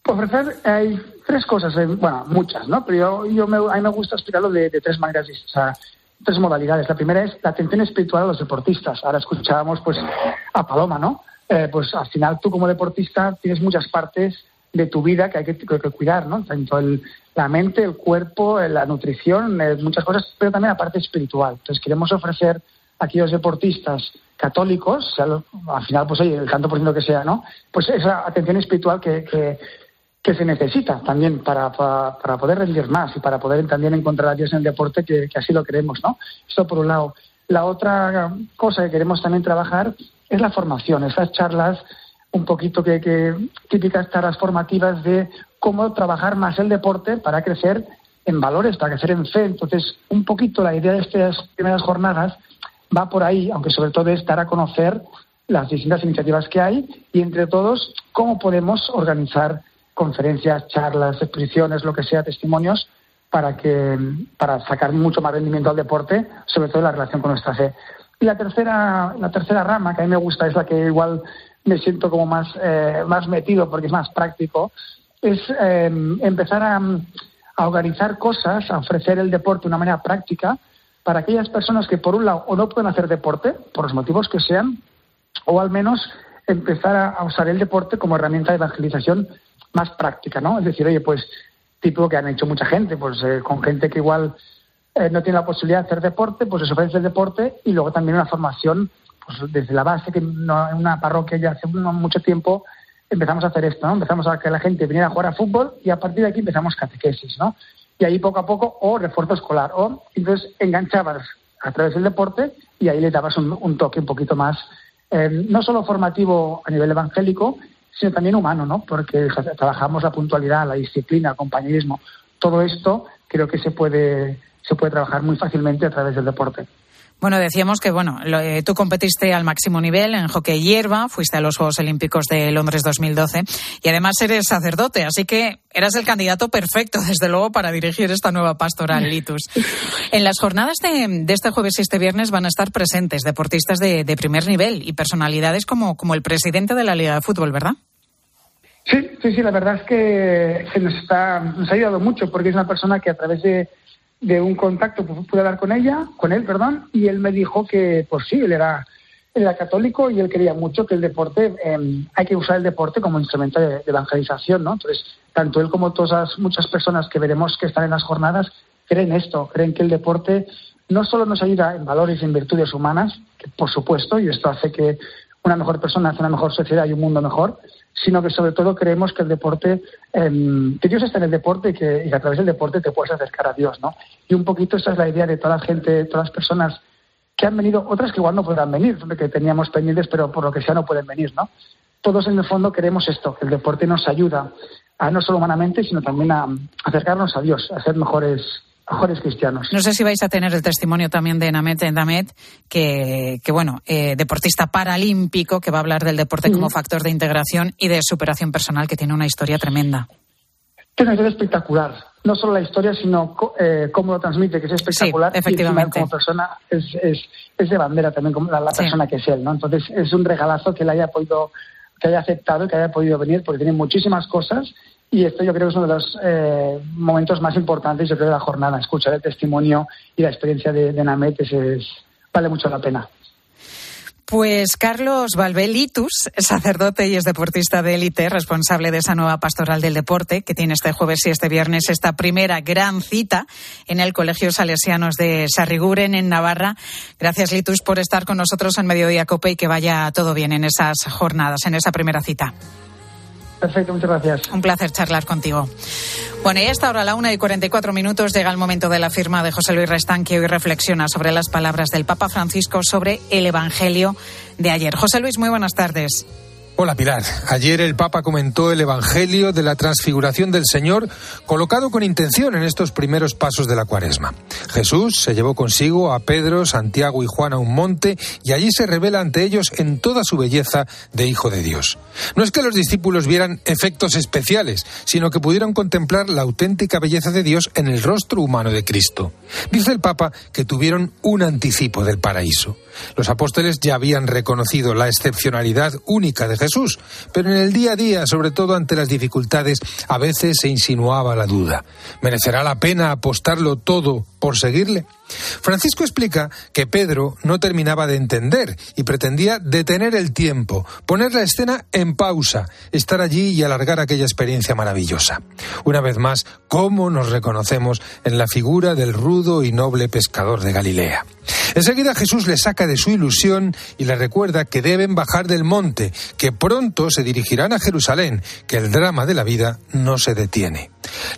S31: Ofrecer hay tres cosas, eh, bueno, muchas, ¿no? Pero yo, me, a mí me gusta explicarlo de, tres maneras, o sea, tres modalidades. La primera es la atención espiritual a los deportistas. Ahora escuchábamos, pues, a Paloma, ¿no? Eh, pues al final tú como deportista tienes muchas partes de tu vida que hay que, cuidar, ¿no? Tanto el, la mente, el cuerpo, la nutrición, muchas cosas, pero también la parte espiritual. Entonces queremos ofrecer aquellos deportistas católicos, al final, pues oye, el tanto por ciento que sea, ¿no? Pues esa atención espiritual que, que, se necesita también para, para, poder rendir más y para poder también encontrar a Dios en el deporte, que, así lo queremos, ¿no? Esto por un lado. La otra cosa que queremos también trabajar es la formación, esas charlas un poquito que, que típicas charlas formativas de cómo trabajar más el deporte para crecer en valores, para crecer en fe. Entonces, un poquito la idea de estas primeras jornadas va por ahí, aunque sobre todo es dar a conocer las distintas iniciativas que hay y entre todos cómo podemos organizar conferencias, charlas, exposiciones, lo que sea, testimonios para que para sacar mucho más rendimiento al deporte, sobre todo en la relación con nuestra fe. Y la tercera la tercera rama que a mí me gusta es la que igual me siento como más eh, más metido porque es más práctico es eh, empezar a, a organizar cosas, a ofrecer el deporte de una manera práctica para aquellas personas que, por un lado, o no pueden hacer deporte, por los motivos que sean, o al menos empezar a, usar el deporte como herramienta de evangelización más práctica, ¿no? Es decir, oye, pues, tipo que han hecho mucha gente, pues eh, con gente que igual eh, no tiene la posibilidad de hacer deporte, pues les ofrece el deporte y luego también una formación, pues desde la base, que en una parroquia ya hace mucho tiempo empezamos a hacer esto, ¿no? Empezamos a que la gente viniera a jugar a fútbol y a partir de aquí empezamos catequesis, ¿no? y ahí poco a poco, o refuerzo escolar, o entonces enganchabas a través del deporte y ahí le dabas un, toque un poquito más, eh, no solo formativo a nivel evangélico, sino también humano, ¿no? Porque trabajamos la puntualidad, la disciplina, el compañerismo, todo esto creo que se puede, se puede trabajar muy fácilmente a través del deporte.
S1: Bueno, decíamos que bueno, eh, tú competiste al máximo nivel en hockey hierba, fuiste a los Juegos Olímpicos de Londres 2012 y además eres sacerdote, así que eras el candidato perfecto, desde luego, para dirigir esta nueva pastoral Litus. En las jornadas de, este jueves y este viernes van a estar presentes deportistas de, primer nivel y personalidades como, como el presidente de la Liga de Fútbol, ¿verdad?
S31: Sí, sí, sí, la verdad es que nos, está, nos ha ayudado mucho porque es una persona que a través de de un contacto, pude hablar con ella, con él, perdón, y él me dijo que, pues sí, él era, era católico y él quería mucho que el deporte, em, hay que usar el deporte como instrumento de, evangelización, ¿no? Entonces, tanto él como todas muchas personas que veremos que están en las jornadas creen esto, creen que el deporte no solo nos ayuda en valores y en virtudes humanas, que por supuesto, y esto hace que una mejor persona hace una mejor sociedad y un mundo mejor, sino que sobre todo creemos que el deporte, em, que Dios está en el deporte y que, a través del deporte te puedes acercar a Dios, ¿no? Y un poquito esa es la idea de toda la gente, todas las personas que han venido, otras que igual no podrán venir, que teníamos pendientes, pero por lo que sea no pueden venir, ¿no? Todos en el fondo queremos esto, que el deporte nos ayuda a no solo humanamente, sino también a acercarnos a Dios, a ser mejores mejores cristianos.
S1: No sé si vais a tener el testimonio también de Namet Damet, que, que bueno, eh, deportista paralímpico, que va a hablar del deporte como factor de integración y de superación personal, que tiene una historia tremenda.
S31: Tiene una historia espectacular. No solo la historia, sino eh, cómo lo transmite, que es espectacular.
S1: Sí, efectivamente.
S31: Y como persona es, es, es, de bandera también, como la, persona que es él, ¿no? Entonces es un regalazo que le haya podido, que haya aceptado y que haya podido venir, porque tiene muchísimas cosas y esto yo creo que es uno de los eh, momentos más importantes yo creo, de la jornada. Escuchar el testimonio y la experiencia de, de Namet es, vale mucho la pena.
S1: Pues Carlos Valvelitus, sacerdote y es deportista de élite, responsable de esa nueva pastoral del deporte que tiene este jueves y este viernes esta primera gran cita en el Colegio Salesianos de Sarriguren en Navarra. Gracias Litus por estar con nosotros en Mediodía Cope y que vaya todo bien en esas jornadas, en esa primera cita.
S31: Perfecto, muchas gracias.
S1: Un placer charlar contigo. Bueno, y esta hora, a la una y 44 minutos, llega el momento de la firma de José Luis Restán, que hoy reflexiona sobre las palabras del Papa Francisco sobre el Evangelio de ayer. José Luis, muy buenas tardes.
S29: Hola Pilar. Ayer el Papa comentó el Evangelio de la transfiguración del Señor colocado con intención en estos primeros pasos de la cuaresma. Jesús se llevó consigo a Pedro, Santiago y Juan a un monte y allí se revela ante ellos en toda su belleza de Hijo de Dios. No es que los discípulos vieran efectos especiales, sino que pudieron contemplar la auténtica belleza de Dios en el rostro humano de Cristo. Dice el Papa que tuvieron un anticipo del paraíso. Los apóstoles ya habían reconocido la excepcionalidad única de Jesús, pero en el día a día, sobre todo ante las dificultades, a veces se insinuaba la duda. ¿Merecerá la pena apostarlo todo por seguirle? Francisco explica que Pedro no terminaba de entender y pretendía detener el tiempo, poner la escena en pausa, estar allí y alargar aquella experiencia maravillosa. Una vez más, cómo nos reconocemos en la figura del rudo y noble pescador de Galilea. Enseguida Jesús le saca de su ilusión y le recuerda que deben bajar del monte, que pronto se dirigirán a Jerusalén, que el drama de la vida no se detiene.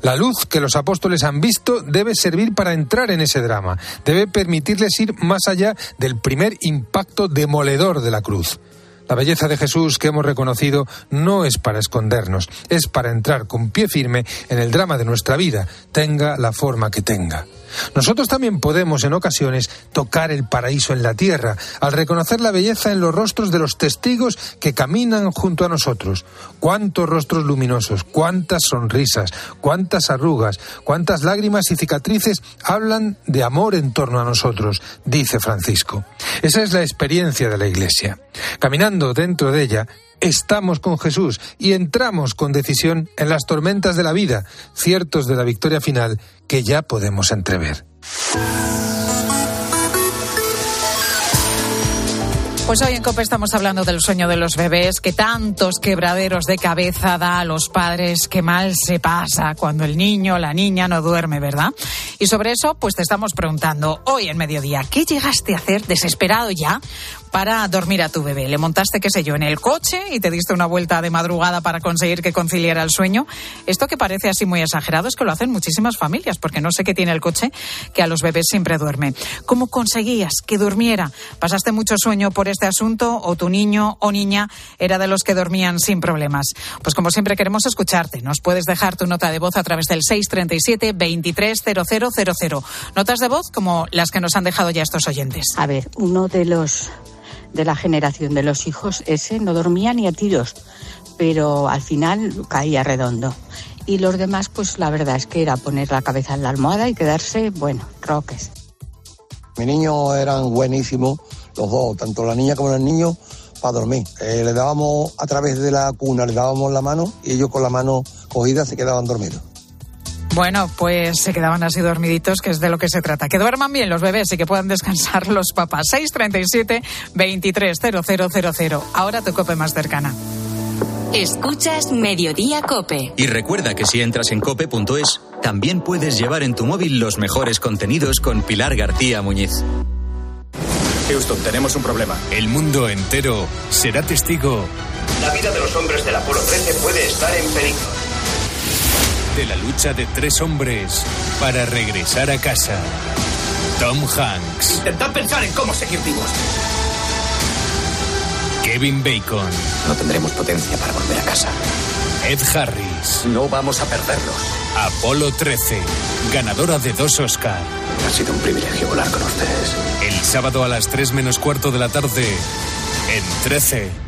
S29: La luz que los apóstoles han visto debe servir para entrar en ese drama, debe permitirles ir más allá del primer impacto demoledor de la cruz. La belleza de Jesús que hemos reconocido no es para escondernos, es para entrar con pie firme en el drama de nuestra vida, tenga la forma que tenga. Nosotros también podemos en ocasiones tocar el paraíso en la tierra, al reconocer la belleza en los rostros de los testigos que caminan junto a nosotros. Cuántos rostros luminosos, cuántas sonrisas, cuántas arrugas, cuántas lágrimas y cicatrices hablan de amor en torno a nosotros, dice Francisco. Esa es la experiencia de la Iglesia. Caminando dentro de ella, estamos con Jesús y entramos con decisión en las tormentas de la vida, ciertos de la victoria final que ya podemos entrever.
S1: Pues hoy en COPE estamos hablando del sueño de los bebés, que tantos quebraderos de cabeza da a los padres, que mal se pasa cuando el niño o la niña no duerme, ¿verdad? Y sobre eso, pues te estamos preguntando hoy en mediodía, ¿qué llegaste a hacer desesperado ya para dormir a tu bebé? ¿Le montaste, qué sé yo, en el coche y te diste una vuelta de madrugada para conseguir que conciliara el sueño? Esto que parece así muy exagerado es que lo hacen muchísimas familias, porque no sé qué tiene el coche que a los bebés siempre duerme. ¿Cómo conseguías que durmiera? ¿Pasaste mucho sueño por este asunto o tu niño o niña era de los que dormían sin problemas? Pues como siempre queremos escucharte. Nos puedes dejar tu nota de voz a través del 637 230000. Notas de voz como las que nos han dejado ya estos oyentes.
S32: A ver, uno de los de la generación de los hijos, ese no dormía ni a tiros, pero al final caía redondo. Y los demás, pues la verdad es que era poner la cabeza en la almohada y quedarse, bueno, roques.
S33: Mi niño eran buenísimos, los dos, tanto la niña como el niño, para dormir. Eh, le dábamos a través de la cuna, le dábamos la mano y ellos con la mano cogida se quedaban dormidos.
S1: Bueno, pues se quedaban así dormiditos, que es de lo que se trata. Que duerman bien los bebés y que puedan descansar los papás. 637 230000. Ahora tu cope más cercana.
S8: Escuchas Mediodía Cope.
S2: Y recuerda que si entras en cope.es, también puedes llevar en tu móvil los mejores contenidos con Pilar García Muñiz.
S34: Houston, tenemos un problema.
S35: El mundo entero será testigo.
S34: La vida de los hombres del Apolo 13 puede estar en peligro.
S35: De la lucha de tres hombres para regresar a casa. Tom Hanks.
S34: Intentad pensar en cómo seguir vivos.
S35: Kevin Bacon.
S34: No tendremos potencia para volver a casa.
S35: Ed Harris.
S34: No vamos a perderlos.
S35: Apolo 13. Ganadora de dos Oscar.
S34: Ha sido un privilegio volar con ustedes.
S35: El sábado a las 3 menos cuarto de la tarde. En 13.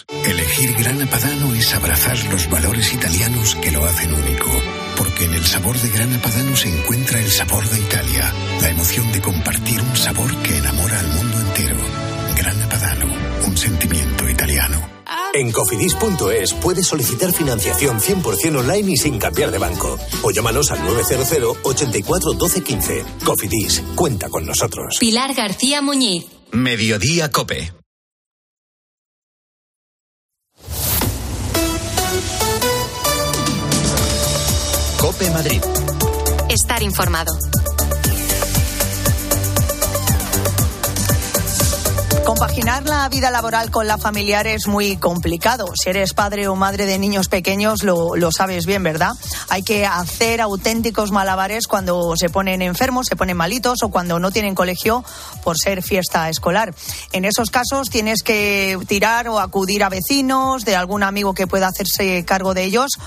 S34: Elegir Grana Padano es abrazar los valores italianos que lo hacen único. Porque en el sabor de Grana Padano se encuentra el sabor de Italia, la emoción de compartir un sabor que enamora al mundo entero. Grana Padano, un sentimiento italiano.
S36: En cofidis.es puedes solicitar financiación 100% online y sin cambiar de banco. O llámanos al 900 84 12 15. Cofidis, cuenta con nosotros.
S8: Pilar García Muñiz.
S2: Mediodía Cope. Cope Madrid.
S8: Estar informado.
S37: Compaginar la vida laboral con la familiar es muy complicado. Si eres padre o madre de niños pequeños, lo, lo, sabes bien, ¿verdad? Hay que hacer auténticos malabares cuando se ponen enfermos, se ponen malitos o cuando no tienen colegio por ser fiesta escolar. En esos casos tienes que tirar o acudir a vecinos, de algún amigo que pueda hacerse cargo de ellos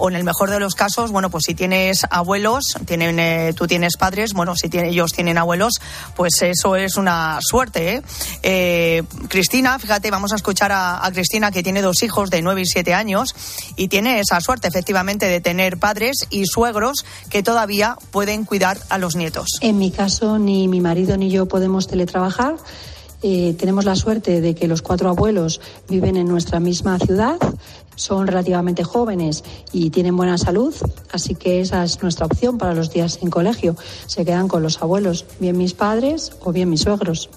S37: o en el mejor de los casos, bueno, pues si tienes abuelos, tienen, eh, tú tienes padres, bueno, si tiene, ellos tienen abuelos, pues eso es una suerte. ¿eh? Eh, Cristina, fíjate, vamos a escuchar a, Cristina que tiene dos hijos de 9 y 7 años y tiene esa suerte efectivamente de tener padres y suegros que todavía pueden cuidar a los nietos.
S38: En mi caso, ni mi marido ni yo podemos teletrabajar. Eh, tenemos la suerte de que los cuatro abuelos viven en nuestra misma ciudad, son relativamente jóvenes y tienen buena salud, así que esa es nuestra opción para los días sin colegio. Se quedan con los abuelos, bien mis padres o bien mis suegros.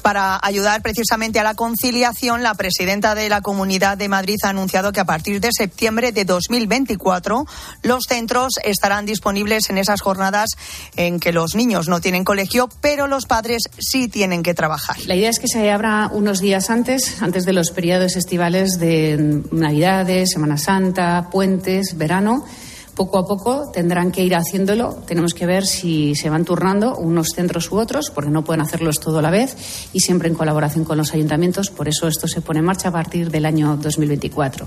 S37: Para ayudar precisamente a la conciliación, la presidenta de la Comunidad de Madrid ha anunciado que a partir de septiembre de 2024 los centros estarán disponibles en esas jornadas en que los niños no tienen colegio, pero los padres sí tienen que trabajar.
S39: La idea es que se abra unos días antes, antes de los periodos estivales de Navidad Semana Santa, puentes, verano. Poco a poco tendrán que ir haciéndolo. Tenemos que ver si se van turnando unos centros u otros, porque no pueden hacerlos todo a la vez y siempre en colaboración con los ayuntamientos. Por eso esto se pone en marcha a partir del año 2024.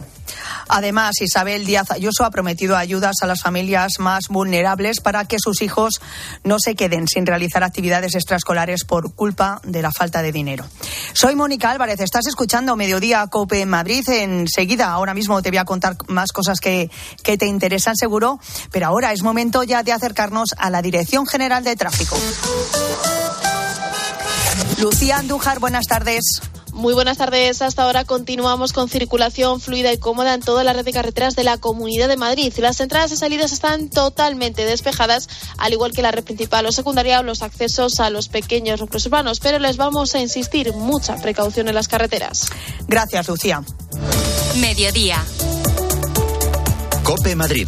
S37: Además, Isabel Díaz Ayuso ha prometido ayudas a las familias más vulnerables para que sus hijos no se queden sin realizar actividades extraescolares por culpa de la falta de dinero. Soy Mónica Álvarez, estás escuchando Mediodía Cope en Madrid. Enseguida, ahora mismo te voy a contar más cosas que, que te interesan seguro, pero ahora es momento ya de acercarnos a la Dirección General de Tráfico. Lucía Andújar, buenas tardes.
S40: Muy buenas tardes. Hasta ahora continuamos con circulación fluida y cómoda en toda la red de carreteras de la Comunidad de Madrid. Las entradas y salidas están totalmente despejadas, al igual que la red principal o secundaria o los accesos a los pequeños núcleos urbanos. Pero les vamos a insistir, mucha precaución en las carreteras.
S37: Gracias, Lucía.
S8: Mediodía.
S2: Cope Madrid.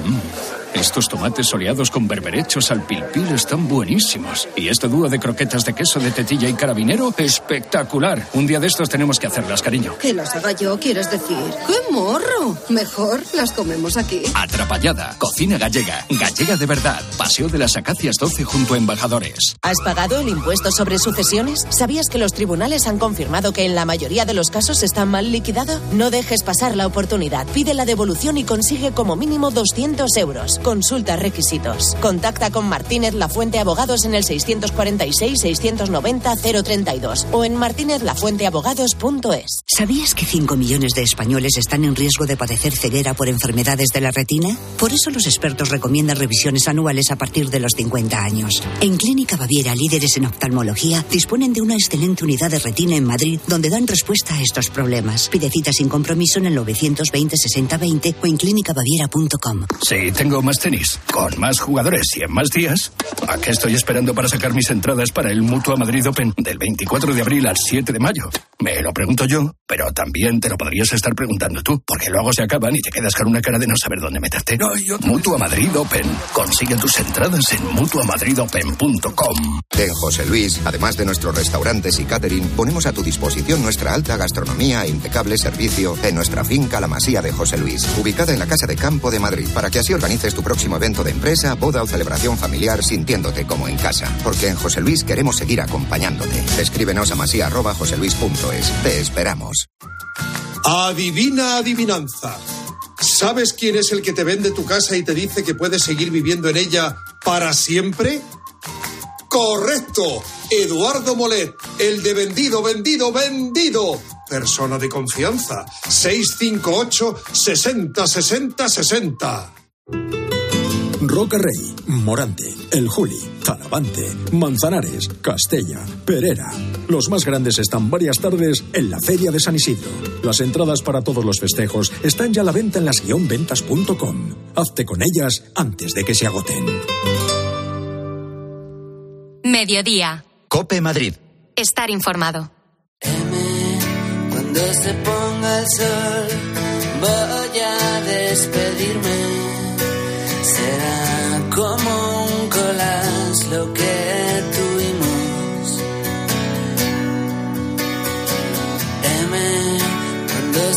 S41: Estos tomates soleados con berberechos al pilpil están buenísimos. Y este dúo de croquetas de queso de tetilla y carabinero, espectacular. Un día de estos tenemos que hacerlas, cariño.
S42: Que las haga yo, quieres decir. ¡Qué morro! Mejor las comemos aquí.
S41: Atrapallada, cocina gallega, gallega de verdad. Paseo de las Acacias 12 junto a Embajadores.
S43: ¿Has pagado el impuesto sobre sucesiones? ¿Sabías que los tribunales han confirmado que en la mayoría de los casos está mal liquidado? No dejes pasar la oportunidad. Pide la devolución y consigue como mínimo 200 euros.
S44: Consulta requisitos. Contacta con Martínez La Fuente Abogados en el 646-690-032 o en martinezlafuenteabogados.es.
S45: ¿Sabías que 5 millones de españoles están en riesgo de padecer ceguera por enfermedades de la retina? Por eso los expertos recomiendan revisiones anuales a partir de los 50 años. En Clínica Baviera, líderes en oftalmología, disponen de una excelente unidad de retina en Madrid donde dan respuesta a estos problemas. Pide cita sin compromiso en el 920 6020 o en clínicabaviera.com.
S46: Sí, tengo más tenis, con más jugadores y en más días. ¿A qué estoy esperando para sacar mis entradas para el Mutua Madrid Open del 24 de abril al 7 de mayo? Me lo pregunto yo, pero también te lo podrías estar preguntando tú, porque luego se acaban y te quedas con una cara de no saber dónde meterte. No, yo... Mutua Madrid Open. Consigue tus entradas en mutuamadridopen.com.
S47: En José Luis, además de nuestros restaurantes y catering, ponemos a tu disposición nuestra alta gastronomía e impecable servicio en nuestra finca La Masía de José Luis, ubicada en la Casa de Campo de Madrid, para que así organices tu próximo evento de empresa, boda o celebración familiar sintiéndote como en casa. Porque en José Luis queremos seguir acompañándote. Escríbenos a masía.joseluis.es. Te esperamos.
S48: Adivina adivinanza. ¿Sabes quién es el que te vende tu casa y te dice que puedes seguir viviendo en ella para siempre? Correcto. Eduardo Molet, el de vendido, vendido, vendido. Persona de confianza. 658 60 60 60.
S49: Roca Rey, Morante, El Juli, Talavante, Manzanares, Castella, Perera. Los más grandes están varias tardes en la Feria de San Isidro. Las entradas para todos los festejos están ya a la venta en las-ventas.com. Hazte con ellas antes de que se agoten.
S8: Mediodía.
S2: Cope Madrid.
S8: Estar informado.
S50: Cuando se ponga el sol, voy a despedirme.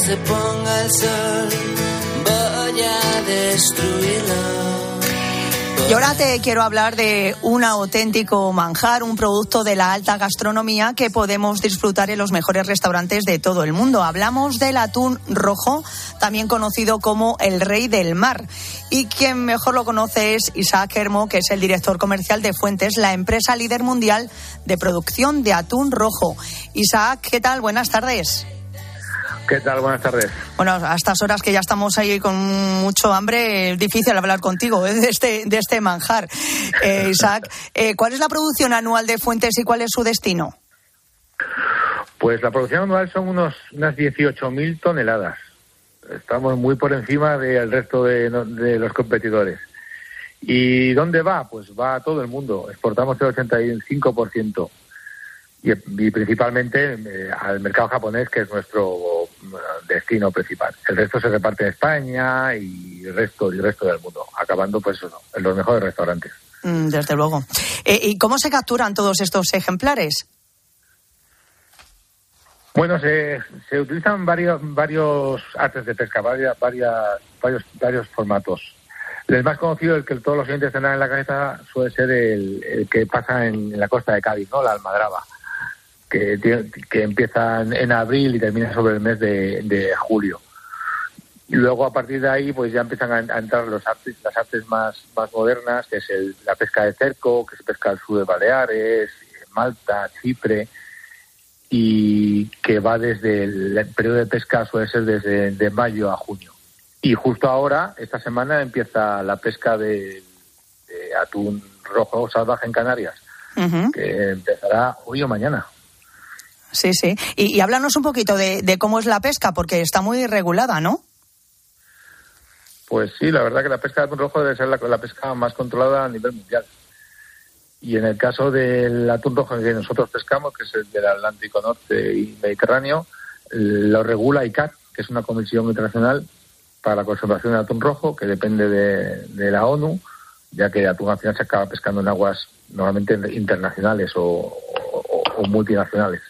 S50: Se ponga el sol, voy a destruirlo.
S37: Y ahora te quiero hablar de un auténtico manjar, un producto de la alta gastronomía que podemos disfrutar en los mejores restaurantes de todo el mundo. Hablamos del atún rojo, también conocido como el rey del mar. Y quien mejor lo conoce es Isaac Hermo, que es el director comercial de Fuentes, la empresa líder mundial de producción de atún rojo. Isaac, ¿qué tal? Buenas tardes.
S51: ¿Qué tal? Buenas tardes.
S37: Bueno, a estas horas que ya estamos ahí con mucho hambre, es difícil hablar contigo ¿eh? de, este, de este manjar. Eh, Isaac, eh, ¿cuál es la producción anual de Fuentes y cuál es su destino?
S51: Pues la producción anual son unos, unas 18.000 toneladas. Estamos muy por encima del resto de, de los competidores. ¿Y dónde va? Pues va a todo el mundo. Exportamos el 85% y, y principalmente eh, al mercado japonés, que es nuestro eh, destino principal. El resto se reparte en España y el resto, el resto del mundo, acabando pues eso, en los mejores restaurantes.
S37: Mm, Desde luego. Eh, ¿Y cómo se capturan todos estos ejemplares?
S51: Bueno, se, se utilizan varios, varios artes de pesca, varias, varias, varios, varios formatos. El más conocido, el que todos los oyentes tendrán en la cabeza, suele ser el, el que pasa en, en la costa de Cádiz, ¿no? La almadraba que, que empieza en, abril y termina sobre el mes de, de julio. Y luego a partir de ahí pues ya empiezan a, entrar los artes, las artes más, más modernas, que es el- la pesca de cerco, que se pesca al sur de Baleares, Malta, Chipre, y que va desde el, el periodo de pesca suele ser desde de mayo a junio. Y justo ahora, esta semana, empieza la pesca de, de atún rojo salvaje en Canarias, que empezará hoy o mañana.
S37: Sí, sí. Y, háblanos un poquito de, de cómo es la pesca, porque está muy regulada, ¿no?
S51: Pues sí, la verdad que la pesca de atún rojo debe ser la, pesca más controlada a nivel mundial. Y en el caso del atún rojo que nosotros pescamos, que es el del Atlántico Norte y Mediterráneo, lo regula ICAT, que es una comisión internacional para la conservación del atún rojo, que depende de, la ONU, ya que el atún al final se acaba pescando en aguas normalmente internacionales o- o multinacionales.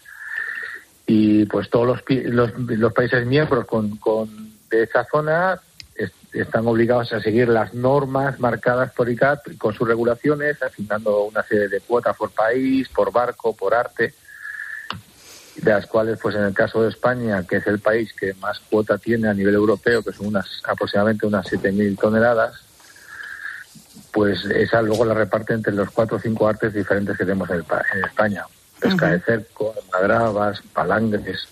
S51: Y pues todos los, los, los países miembros con, con- de esa zona es- están obligados a seguir las normas marcadas por ICAT con sus regulaciones, asignando una serie de cuotas por país, por barco, por arte, de las cuales, pues en el caso de España, que es el país que más cuota tiene a nivel europeo, que son unas aproximadamente unas 7.000 toneladas, pues esa luego la reparte entre los cuatro o cinco artes diferentes que tenemos en, España. Pesca de cerco, madravas, palangres,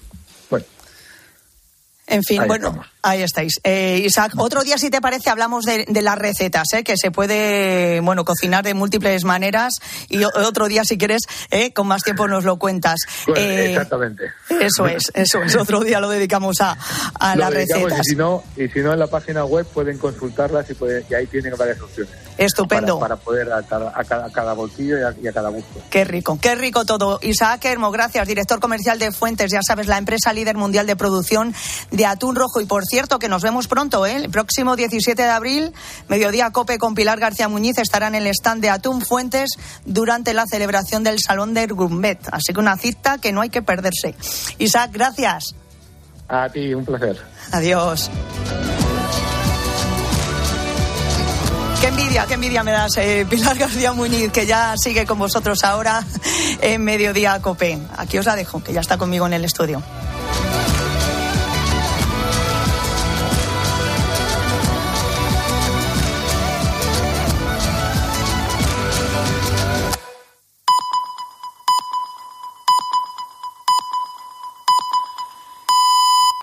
S37: en fin, bueno, ahí estáis. Eh, Isaac, otro día, si te parece, hablamos de, las recetas, ¿eh? que se puede, bueno, cocinar de múltiples maneras y otro día, si quieres, ¿eh? con más tiempo nos lo cuentas.
S51: Pues, exactamente.
S37: Eso es, eso es. Otro día lo dedicamos a, a las recetas.
S51: Y si, no, y si no, en la página web pueden consultarlas y, y ahí tienen varias opciones.
S37: Estupendo.
S51: Para, poder a cada, bolsillo y a, cada gusto.
S37: Qué rico, qué rico todo. Isaac Hermo, gracias, director comercial de Fuentes, ya sabes, la empresa líder mundial de producción de atún rojo. Y por cierto, que nos vemos pronto, ¿eh? el próximo 17 de abril, mediodía COPE con Pilar García Muñiz estarán en el stand de Atún Fuentes durante la celebración del Salón de Gourmet. Así que una cita que no hay que perderse. Isaac, gracias.
S51: A ti, un placer.
S37: Adiós. Qué envidia, qué envidia me das, eh, Pilar García Muñiz, que ya sigue con vosotros ahora en Mediodía Cope. Aquí os la dejo, que ya está conmigo en el estudio.